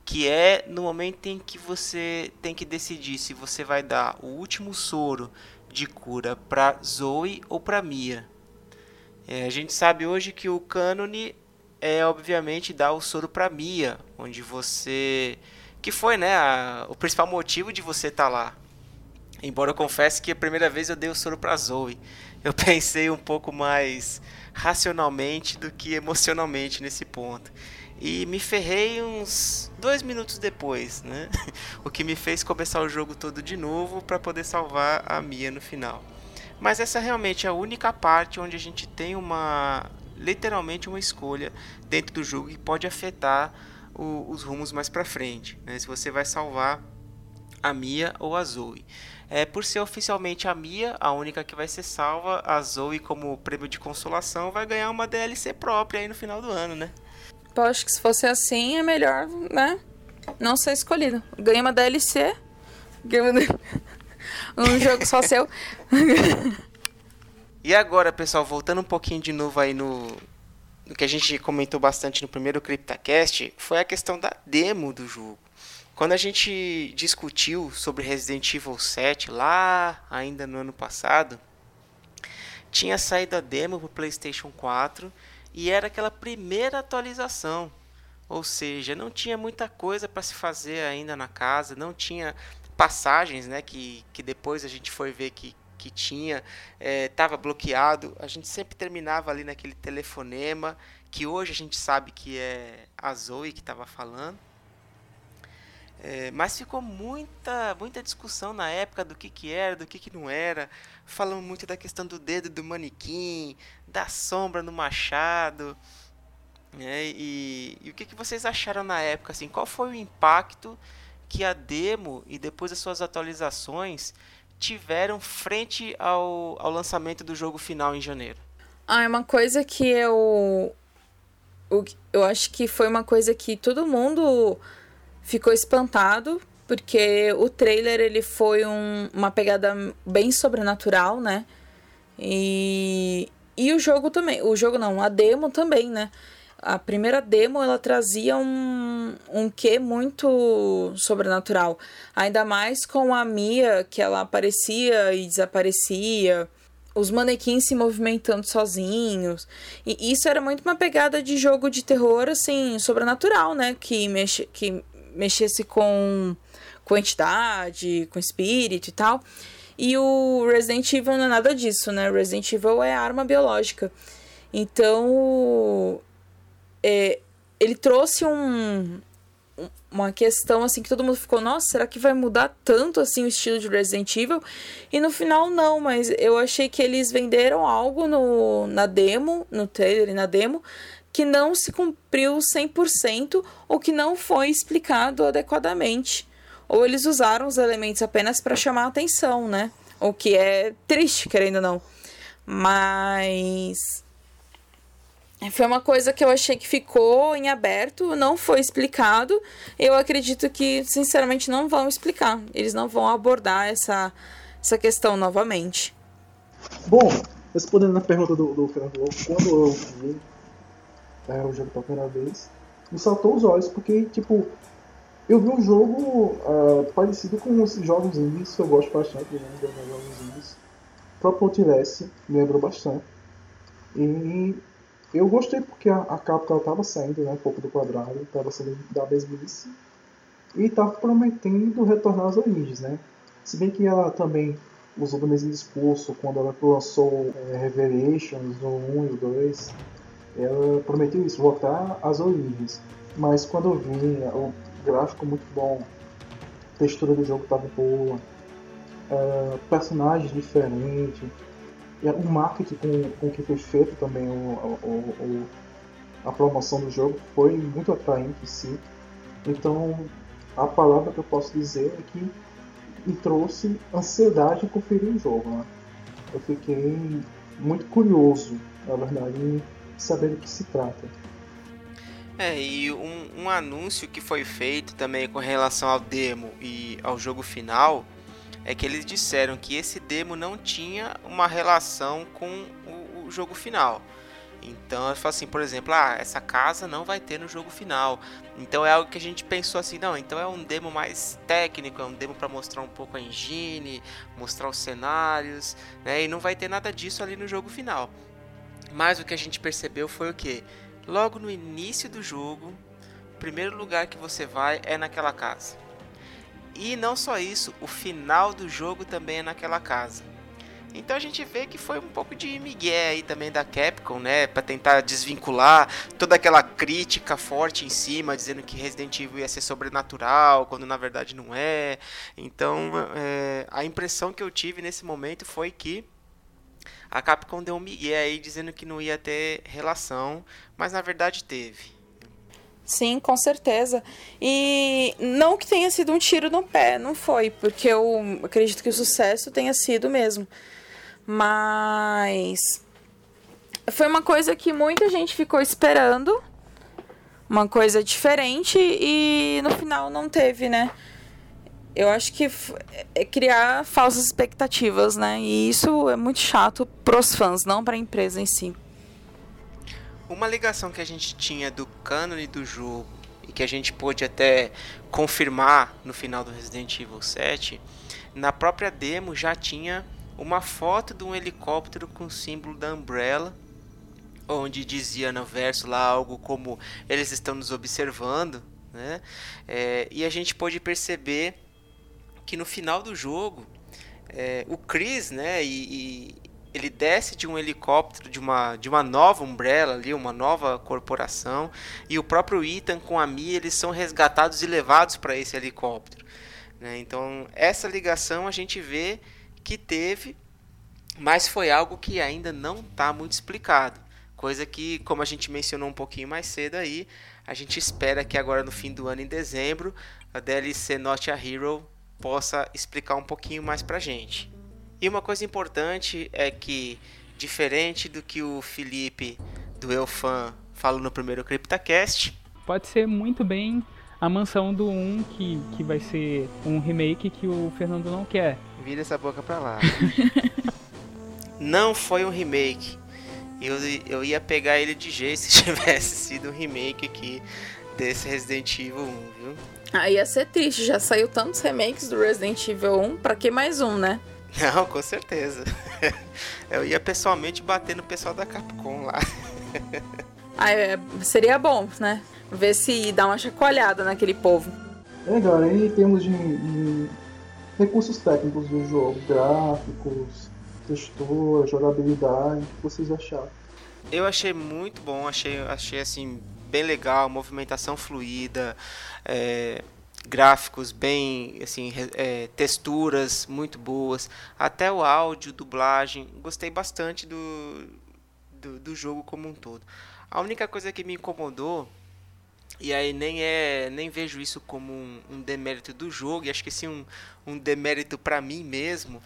Speaker 2: Que é no momento em que você tem que decidir se você vai dar o último soro de cura para Zoe ou para Mia. É, a gente sabe hoje que o cânone é obviamente dar o soro para Mia, onde você que foi, né, a- o principal motivo de você estar lá. Embora eu confesse que a primeira vez eu dei o soro para Zoe, eu *laughs* pensei um pouco mais racionalmente do que emocionalmente nesse ponto. E me ferrei uns dois minutos depois, né? *laughs* O que me fez começar o jogo todo de novo para poder salvar a Mia no final. Mas essa realmente é a única parte onde a gente tem uma literalmente uma escolha dentro do jogo que pode afetar o- os rumos mais para frente, né? Se você vai salvar a Mia ou a Zoe. É, por ser oficialmente a Mia, a única que vai ser salva, a Zoe como prêmio de consolação vai ganhar uma DLC própria aí no final do ano, né?
Speaker 3: Eu acho que se fosse assim, é melhor, né? Não ser escolhido. Ganha uma DLC. *laughs* Um jogo só seu.
Speaker 2: E agora, pessoal, voltando um pouquinho de novo aí no, no que a gente comentou bastante no primeiro CryptaCast, foi a questão da demo do jogo. Quando a gente discutiu sobre Resident Evil 7 lá ainda no ano passado, tinha saído a demo para PlayStation 4 e era aquela primeira atualização. Ou seja, não tinha muita coisa para se fazer ainda na casa, não tinha passagens, né, que, que depois a gente foi ver que, que tinha, estava bloqueado. A gente sempre terminava ali naquele telefonema, que hoje a gente sabe que é a Zoe que estava falando. É, mas ficou muita, muita discussão na época do que, que era, do que, que não era. Falando muito da questão do dedo do manequim, da sombra no machado. É, e, e, o que, que vocês acharam na época? Assim, qual foi o impacto que a demo e depois as suas atualizações tiveram frente ao, ao lançamento do jogo final em janeiro?
Speaker 3: Ah, é uma coisa que eu. Eu acho que foi uma coisa que todo mundo ficou espantado, porque o trailer ele foi um, uma pegada bem sobrenatural, né? E, e o jogo também. O jogo não, a demo também, né? A primeira demo ela trazia um, um quê muito sobrenatural. Ainda mais com a Mia, que ela aparecia e desaparecia. Os manequins se movimentando sozinhos. E isso era muito uma pegada de jogo de terror, assim, sobrenatural, né? Que, mexe, que mexesse com, com entidade, com espírito e tal. E o Resident Evil não é nada disso, né? Resident Evil é arma biológica. Então, é, ele trouxe um, uma questão assim que todo mundo ficou, nossa, será que vai mudar tanto assim o estilo de Resident Evil? E no final não, mas eu achei que eles venderam algo no, na demo, no trailer e na demo, que não se cumpriu 100% ou que não foi explicado adequadamente ou eles usaram os elementos apenas para chamar a atenção, né? O que é triste, querendo ou não. Mas foi uma coisa que eu achei que ficou em aberto, não foi explicado. Eu acredito que, sinceramente, não vão explicar. Eles não vão abordar essa, essa questão novamente.
Speaker 4: Bom, respondendo na pergunta do, do Fernando quando eu vi é, o jogo pela primeira vez, me saltou os olhos, porque, tipo, eu vi um jogo uh, parecido com esses jogos indies que eu gosto bastante, né, jogos indies. O próprio Outlast me lembrou bastante. E eu gostei porque a, a capa estava saindo né, um pouco do quadrado, estava saindo da mesmice. E estava prometendo retornar às origens, né? Se bem que ela também usou o mesmo discurso quando ela lançou é, Revelations, o 1 e o 2. Ela prometeu isso, voltar às origens. Mas quando eu vi o gráfico muito bom, a textura do jogo estava boa, uh, personagens diferentes, o marketing com, com que foi feito também o, o, o, a promoção do jogo foi muito atraente em si. Então a palavra que eu posso dizer é que me trouxe ansiedade em conferir o jogo. Né? Eu fiquei muito curioso, na verdade, em saber do que se trata.
Speaker 2: É, e um, um anúncio que foi feito também com relação ao demo e ao jogo final é que eles disseram que esse demo não tinha uma relação com o, o jogo final. Então, eu assim, por exemplo, ah, essa casa não vai ter no jogo final. Então é algo que a gente pensou assim, não, então é um demo mais técnico, é um demo para mostrar um pouco a engine, mostrar os cenários, né? E não vai ter nada disso ali no jogo final. Mas o que a gente percebeu foi o que? Logo no início do jogo, o primeiro lugar que você vai é naquela casa. E não só isso, o final do jogo também é naquela casa. Então a gente vê que foi um pouco de migué aí também da Capcom, né, para tentar desvincular toda aquela crítica forte em cima, dizendo que Resident Evil ia ser sobrenatural, quando na verdade não é. Então é, a impressão que eu tive nesse momento foi que a Capcom deu um migué aí dizendo que não ia ter relação, mas na verdade teve.
Speaker 3: Sim, com certeza. E não que tenha sido um tiro no pé, não foi, porque eu acredito que o sucesso tenha sido mesmo. Mas foi uma coisa que muita gente ficou esperando, uma coisa diferente e no final não teve, né? Eu acho que é criar falsas expectativas, né? E isso é muito chato pros fãs, não para a empresa em si.
Speaker 2: Uma ligação que a gente tinha do cânone do jogo e que a gente pôde até confirmar no final do Resident Evil 7, na própria demo já tinha uma foto de um helicóptero com o símbolo da Umbrella, onde dizia no verso lá algo como eles estão nos observando, né? É, e a gente pôde perceber que no final do jogo é, o Chris, né, e, e, ele desce de um helicóptero de uma, de uma nova Umbrella ali, uma nova corporação, e o próprio Ethan com a Mia eles são resgatados e levados para esse helicóptero. Né? Então essa ligação a gente vê que teve, mas foi algo que ainda não está muito explicado. Coisa que, como a gente mencionou um pouquinho mais cedo aí, a gente espera que agora no fim do ano, em dezembro, a DLC Not a Hero possa explicar um pouquinho mais pra gente. E uma coisa importante é que, diferente do que o Felipe do Elfan falou no primeiro CryptaCast,
Speaker 5: pode ser muito bem a mansão do 1, que, que vai ser um remake que o Fernando não quer.
Speaker 2: Vira essa boca pra lá. *laughs* não foi um remake. Eu, eu ia pegar ele de jeito *laughs* se tivesse sido um remake aqui desse Resident Evil 1, viu?
Speaker 3: Aí ia ser triste, já saiu tantos remakes do Resident Evil 1, pra que mais um, né?
Speaker 2: Não, com certeza. *laughs* Eu ia pessoalmente bater no pessoal da Capcom lá.
Speaker 3: Ah, é, seria bom, né? Ver se dá uma chacoalhada naquele povo.
Speaker 4: É, galera, em termos de, de recursos técnicos do jogo, gráficos, textura, jogabilidade, o que vocês acharam?
Speaker 2: Eu achei muito bom, achei, achei assim, bem legal, movimentação fluida, é, gráficos bem, assim, é, texturas muito boas, até o áudio, dublagem, gostei bastante do, do, do jogo como um todo. A única coisa que me incomodou e aí nem é nem vejo isso como um, um demérito do jogo e acho que sim um, um demérito para mim mesmo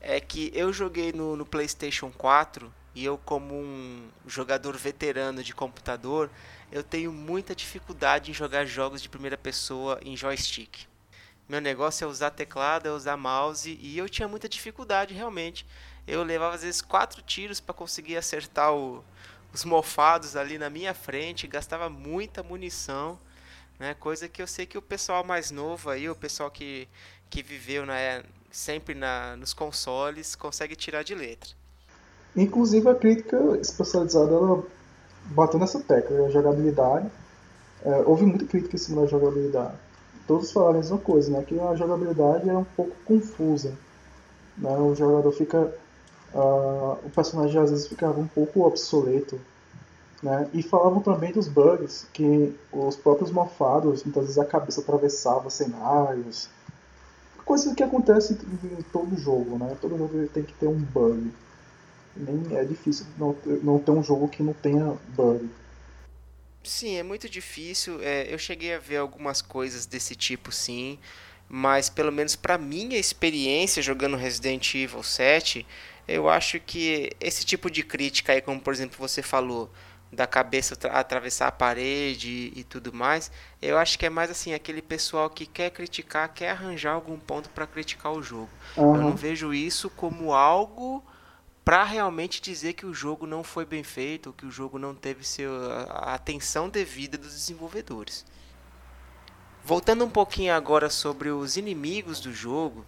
Speaker 2: é que eu joguei no, no PlayStation 4 e eu como um jogador veterano de computador eu tenho muita dificuldade em jogar jogos de primeira pessoa em joystick meu negócio é usar teclado é usar mouse e eu tinha muita dificuldade realmente eu levava às vezes quatro tiros para conseguir acertar o os mofados ali na minha frente, gastava muita munição, né? Coisa que eu sei que o pessoal mais novo aí, o pessoal que, que viveu né, sempre na, nos consoles, consegue tirar de letra.
Speaker 4: Inclusive a crítica especializada ela bateu nessa tecla, a jogabilidade. É, houve muita crítica em cima da jogabilidade. Todos falaram a mesma coisa, né? Que a jogabilidade é um pouco confusa. Né? O jogador fica uh, o personagem às vezes ficava um pouco obsoleto. Né? E falavam também dos bugs, que os próprios mofados, muitas vezes a cabeça atravessava cenários. Coisa que acontece em todo jogo, né? Todo jogo tem que ter um bug. Nem é difícil não ter, não ter um jogo que não tenha bug.
Speaker 2: Sim, é muito difícil. É, eu cheguei a ver algumas coisas desse tipo, sim. Mas pelo menos para minha experiência jogando Resident Evil 7, eu acho que esse tipo de crítica aí, como por exemplo você falou, da cabeça atravessar a parede e tudo mais, eu acho que é mais assim, aquele pessoal que quer criticar, quer arranjar algum ponto para criticar o jogo. Uhum. Eu não vejo isso como algo para realmente dizer que o jogo não foi bem feito, que o jogo não teve seu, a atenção devida dos desenvolvedores. Voltando um pouquinho agora sobre os inimigos do jogo,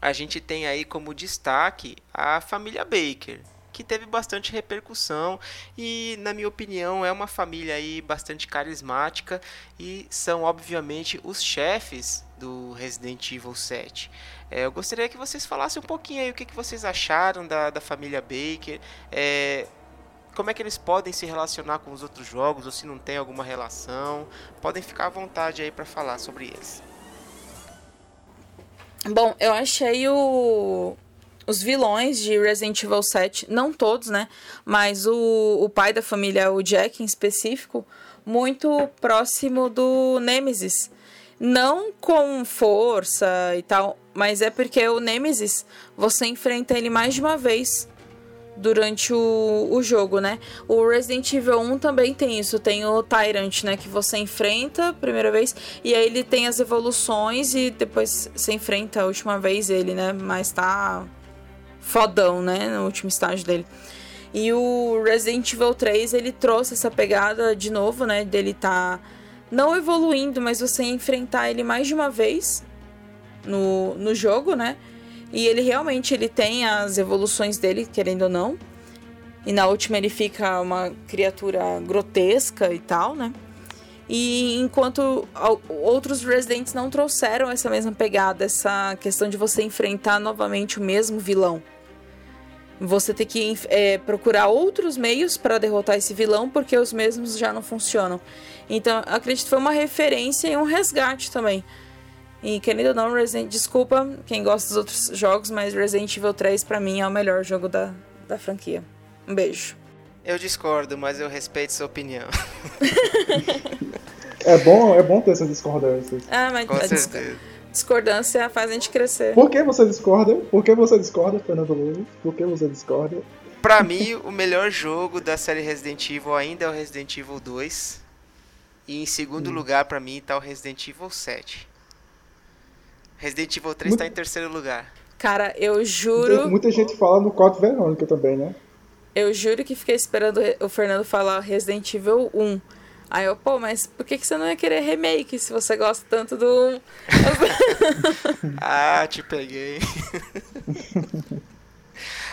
Speaker 2: a gente tem aí como destaque a família Baker, que teve bastante repercussão e, na minha opinião, é uma família aí bastante carismática e são, obviamente, os chefes do Resident Evil 7. É, eu gostaria que vocês falassem um pouquinho aí o que, que vocês acharam da, da família Baker, é, como é que eles podem se relacionar com os outros jogos ou se não tem alguma relação. Podem ficar à vontade aí para falar sobre eles.
Speaker 3: Bom, eu achei o, os vilões de Resident Evil 7, não todos, né? Mas o, o pai da família, o Jack em específico, muito próximo do Nemesis. Não com força e tal, mas é porque o Nemesis você enfrenta ele mais de uma vez durante o, o jogo, né? O Resident Evil 1 também tem isso, tem o Tyrant, né, que você enfrenta a primeira vez e aí ele tem as evoluções e depois você enfrenta a última vez ele, né? Mas tá fodão, né, no último estágio dele. E o Resident Evil 3, ele trouxe essa pegada de novo, né, dele tá não evoluindo, mas você enfrentar ele mais de uma vez no, no jogo, né? E ele realmente ele tem as evoluções dele, querendo ou não. E na última ele fica uma criatura grotesca e tal, né? E enquanto outros Residents não trouxeram essa mesma pegada, essa questão de você enfrentar novamente o mesmo vilão. Você ter que é, procurar outros meios para derrotar esse vilão, porque os mesmos já não funcionam. Então, acredito que foi uma referência e um resgate também e querendo ou não, Resident... desculpa quem gosta dos outros jogos, mas Resident Evil 3 para mim é o melhor jogo da, da franquia. Um beijo.
Speaker 2: Eu discordo, mas eu respeito sua opinião. *laughs*
Speaker 4: É bom, é bom ter essas discordâncias.
Speaker 3: Ah, mas
Speaker 2: Com certeza.
Speaker 3: Discordância faz a gente crescer.
Speaker 4: Por que você discorda? Por que você discorda, Fernando Luz? Por que você discorda?
Speaker 2: Pra mim, o melhor jogo da série Resident Evil ainda é o Resident Evil 2. E em segundo lugar, pra mim, tá o Resident Evil 7. Resident Evil 3
Speaker 4: Muito-
Speaker 2: tá em terceiro lugar.
Speaker 3: Cara, eu juro,
Speaker 4: muita gente fala no Código Verônica também, né?
Speaker 3: eu juro que fiquei esperando o Fernando falar Resident Evil 1. Aí eu, pô, mas por que, que você não ia querer remake se você gosta tanto do 1? *laughs*
Speaker 2: Ah, te peguei. *laughs*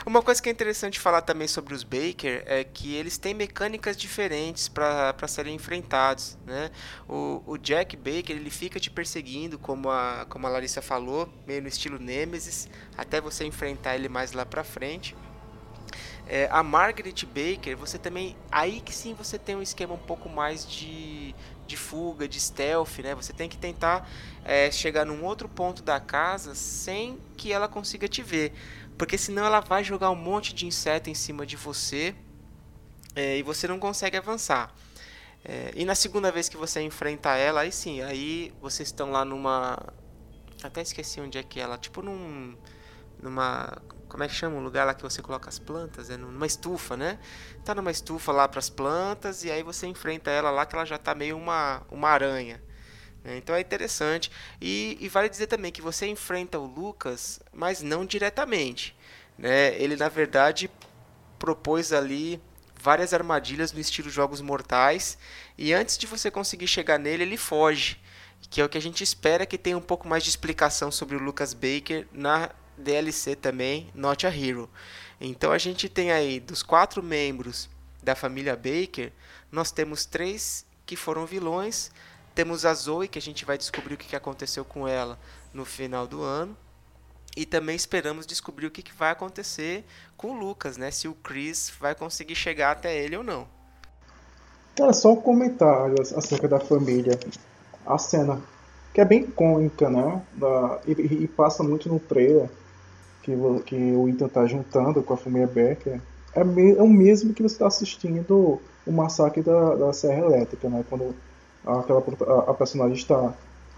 Speaker 2: Uma coisa que é interessante falar também sobre os Baker é que eles têm mecânicas diferentes para serem enfrentados, né? O, o Jack Baker ele fica te perseguindo, como a, como a Larissa falou, meio no estilo Nemesis, até você enfrentar ele mais lá pra frente. É, a Margaret Baker, você também. Aí que sim você tem um esquema um pouco mais de, de fuga, de stealth, né? Você tem que tentar é, chegar num outro ponto da casa sem que ela consiga te ver. Porque senão ela vai jogar um monte de inseto em cima de você é, e você não consegue avançar. É, e na segunda vez que você enfrenta ela, aí sim, aí vocês estão lá numa. Até esqueci onde é que é ela. Tipo num. Numa. Como é que chama o lugar lá que você coloca as plantas? É numa estufa, né? Tá numa estufa lá para as plantas e aí você enfrenta ela lá que ela já tá meio uma, uma aranha. né? Então é interessante. E, e vale dizer também que você enfrenta o Lucas, mas não diretamente. Né? Ele na verdade propôs ali várias armadilhas no estilo jogos mortais e antes de você conseguir chegar nele ele foge que é o que a gente espera que tenha um pouco mais de explicação sobre o Lucas Baker na DLC também Not a Hero então a gente tem aí dos quatro membros da família Baker nós temos três que foram vilões temos a Zoe que a gente vai descobrir o que aconteceu com ela no final do ano e também esperamos descobrir o que, vai acontecer com o Lucas, né? Se o Chris vai conseguir chegar até ele ou não.
Speaker 4: Cara, só um comentário acerca da família. A cena, que é bem icônica, né? Da, e, e passa muito no trailer, que, que o Ethan tá juntando com a família Becker. É, me- é o mesmo que você está assistindo o massacre da, da Serra Elétrica, né? Quando aquela, a, a personagem está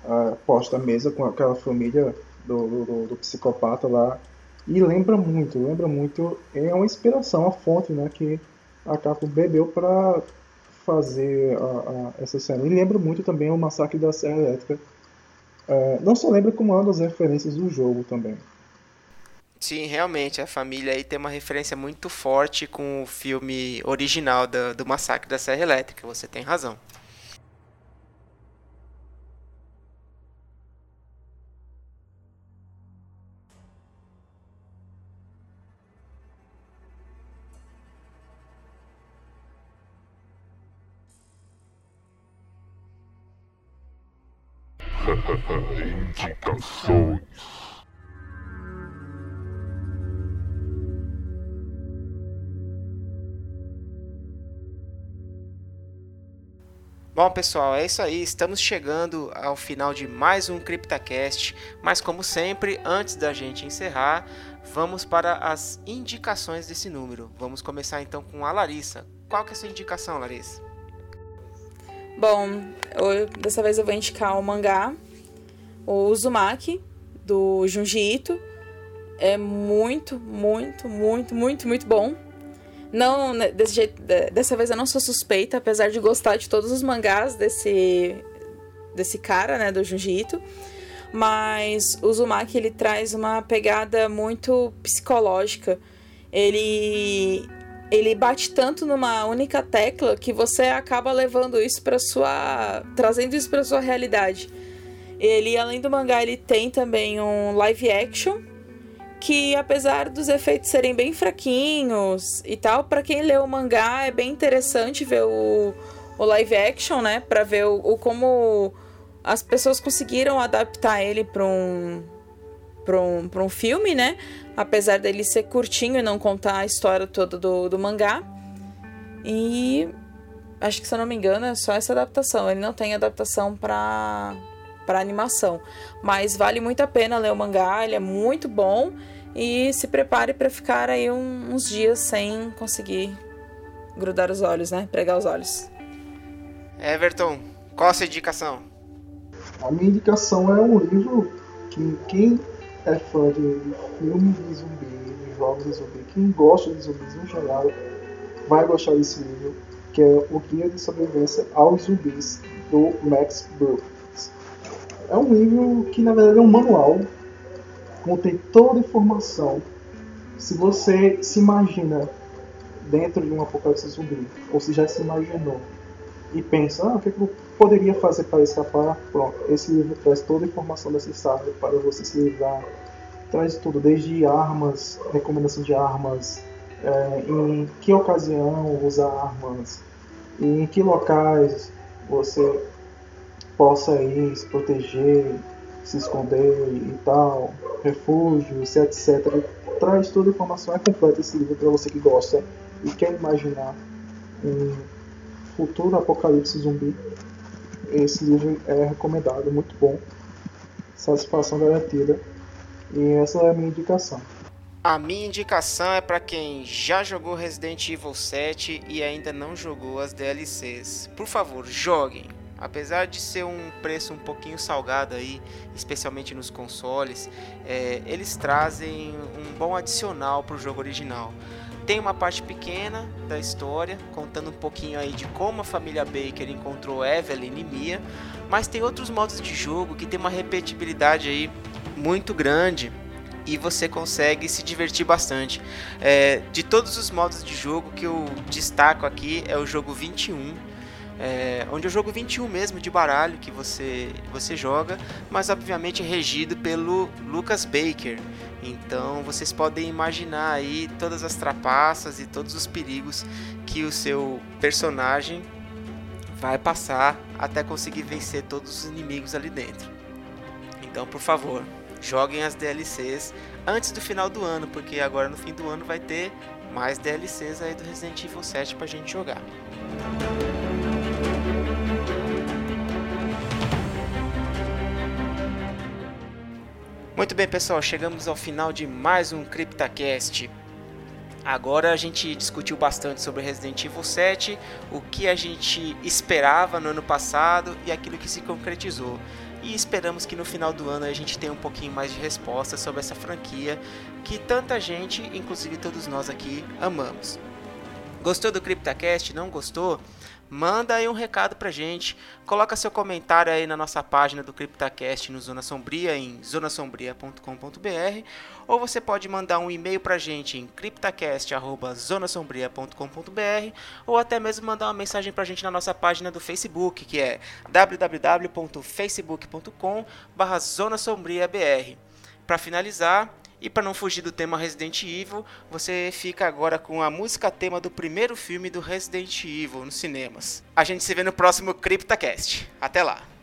Speaker 4: ah, posta à mesa com aquela família do, do, do- psicopata lá. E lembra muito, lembra muito. É uma inspiração, uma fonte, né? Que a Capcom bebeu para fazer a- a- essa cena. E lembra muito também o massacre da Serra Elétrica. É, não só lembra como é uma das referências do jogo também.
Speaker 2: Sim, realmente, a família aí tem uma referência muito forte com o filme original da- do Massacre da Serra Elétrica, você tem razão. Bom, pessoal, é isso aí. Estamos chegando ao final de mais um CryptaCast. Mas, como sempre, antes da gente encerrar, vamos para as indicações desse número. Vamos começar então com a Larissa. Qual que é a sua indicação, Larissa?
Speaker 3: Bom, eu- dessa vez eu vou indicar o mangá, o Uzumaki, do Junji Ito. É muito, muito, muito, muito, muito bom. Não, né, desse jeito, de- dessa vez eu não sou suspeita, apesar de gostar de todos os mangás desse desse cara, né, do Junji Ito. Mas o Uzumaki ele traz uma pegada muito psicológica. Ele ele bate tanto numa única tecla que você acaba levando isso para sua trazendo isso para sua realidade. Ele além do mangá, ele tem também um live action que apesar dos efeitos serem bem fraquinhos e tal, para quem lê o mangá é bem interessante ver o, o live action, né, para ver o, o como as pessoas conseguiram adaptar ele para um para um, pra um filme, né? Apesar dele ser curtinho e não contar a história toda do, do mangá. E acho que se eu não me engano é só essa adaptação. Ele não tem adaptação para para animação, mas vale muito a pena ler o mangá. Ele é muito bom e se prepare para ficar aí um- uns dias sem conseguir grudar os olhos, né? Pregar os olhos.
Speaker 2: Everton, qual a sua indicação?
Speaker 4: A minha indicação é um livro que quem é fã de filmes de zumbi, de jogos de zumbi, quem gosta de zumbis no geral, vai gostar desse livro, que é O Guia de Sobrevivência aos Zumbis, do Max Brooks. É um livro que na verdade é um manual, contém toda a informação. Se você se imagina dentro de um apocalipse zumbi, ou se já se imaginou, e pensa, ah, o que eu poderia fazer para escapar? Pronto, esse livro traz toda a informação necessária para você se livrar. Traz tudo, desde armas, recomendação de armas, é, em que ocasião usar armas, em que locais você possa ir se proteger, se esconder e tal, refúgios, etc. Traz toda a informação, é completo esse livro para você que gosta e quer imaginar um futuro apocalipse zumbi. Esse livro é recomendado, muito bom, satisfação garantida e essa é a minha indicação.
Speaker 2: A minha indicação é para quem já jogou Resident Evil 7 e ainda não jogou as DLCs. Por favor, joguem. Apesar de ser um preço um pouquinho salgado aí, especialmente nos consoles, é, eles trazem um bom adicional para o jogo original. Tem uma parte pequena da história, contando um pouquinho aí de como a família Baker encontrou Evelyn e Mia, mas tem outros modos de jogo que tem uma repetibilidade aí muito grande e você consegue se divertir bastante. É, de todos os modos de jogo que eu destaco aqui é o jogo 21, é, onde é o jogo 21 mesmo de baralho que você, você joga, mas obviamente regido pelo Lucas Baker. Então vocês podem imaginar aí todas as trapaças e todos os perigos que o seu personagem vai passar até conseguir vencer todos os inimigos ali dentro. Então, por favor, joguem as DLCs antes do final do ano, porque agora no fim do ano vai ter mais DLCs aí do Resident Evil 7 pra gente jogar. Muito bem, pessoal, chegamos ao final de mais um CryptaCast. Agora a gente discutiu bastante sobre Resident Evil 7, o que a gente esperava no ano passado e aquilo que se concretizou e esperamos que no final do ano a gente tenha um pouquinho mais de respostas sobre essa franquia que tanta gente, inclusive todos nós aqui, amamos. Gostou do CryptaCast? Não gostou? Manda aí um recado pra gente. Coloca seu comentário aí na nossa página do CryptaCast no Zona Sombria, em zonasombria.com.br, ou você pode mandar um e-mail pra gente em criptacast@zonasombria.com.br, ou até mesmo mandar uma mensagem pra gente na nossa página do Facebook, que é www.facebook.com/zonasombriabr. Para finalizar, e para não fugir do tema Resident Evil, você fica agora com a música tema do primeiro filme do Resident Evil nos cinemas. A gente se vê no próximo CryptaCast. Até lá!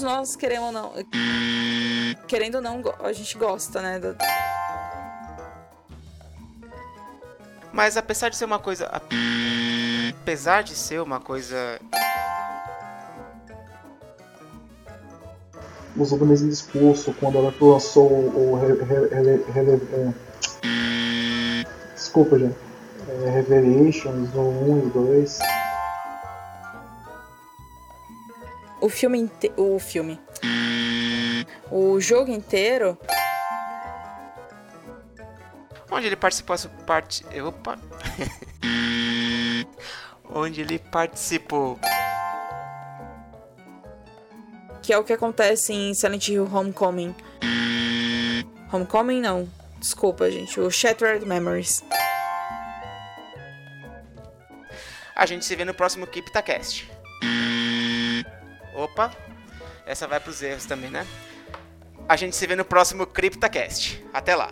Speaker 3: Todos nós queremos ou não. Querendo ou não, a gente gosta, né?
Speaker 2: Mas apesar de ser uma coisa. Apesar de ser uma coisa.
Speaker 4: Usou do mesmo discurso quando ela lançou o. Re, re, re, é... Desculpa, gente. É, Revelations, o 1 e o 2.
Speaker 3: O filme. Inte... O filme. O jogo inteiro.
Speaker 2: Onde ele participou parte opa. *laughs* Onde ele participou.
Speaker 3: Que é o que acontece em Silent Hill Homecoming. Homecoming não. Desculpa gente. O Shattered Memories.
Speaker 2: A gente se vê no próximo CryptaCast opa essa vai pros erros também né? A gente se vê no próximo CryptaCast até lá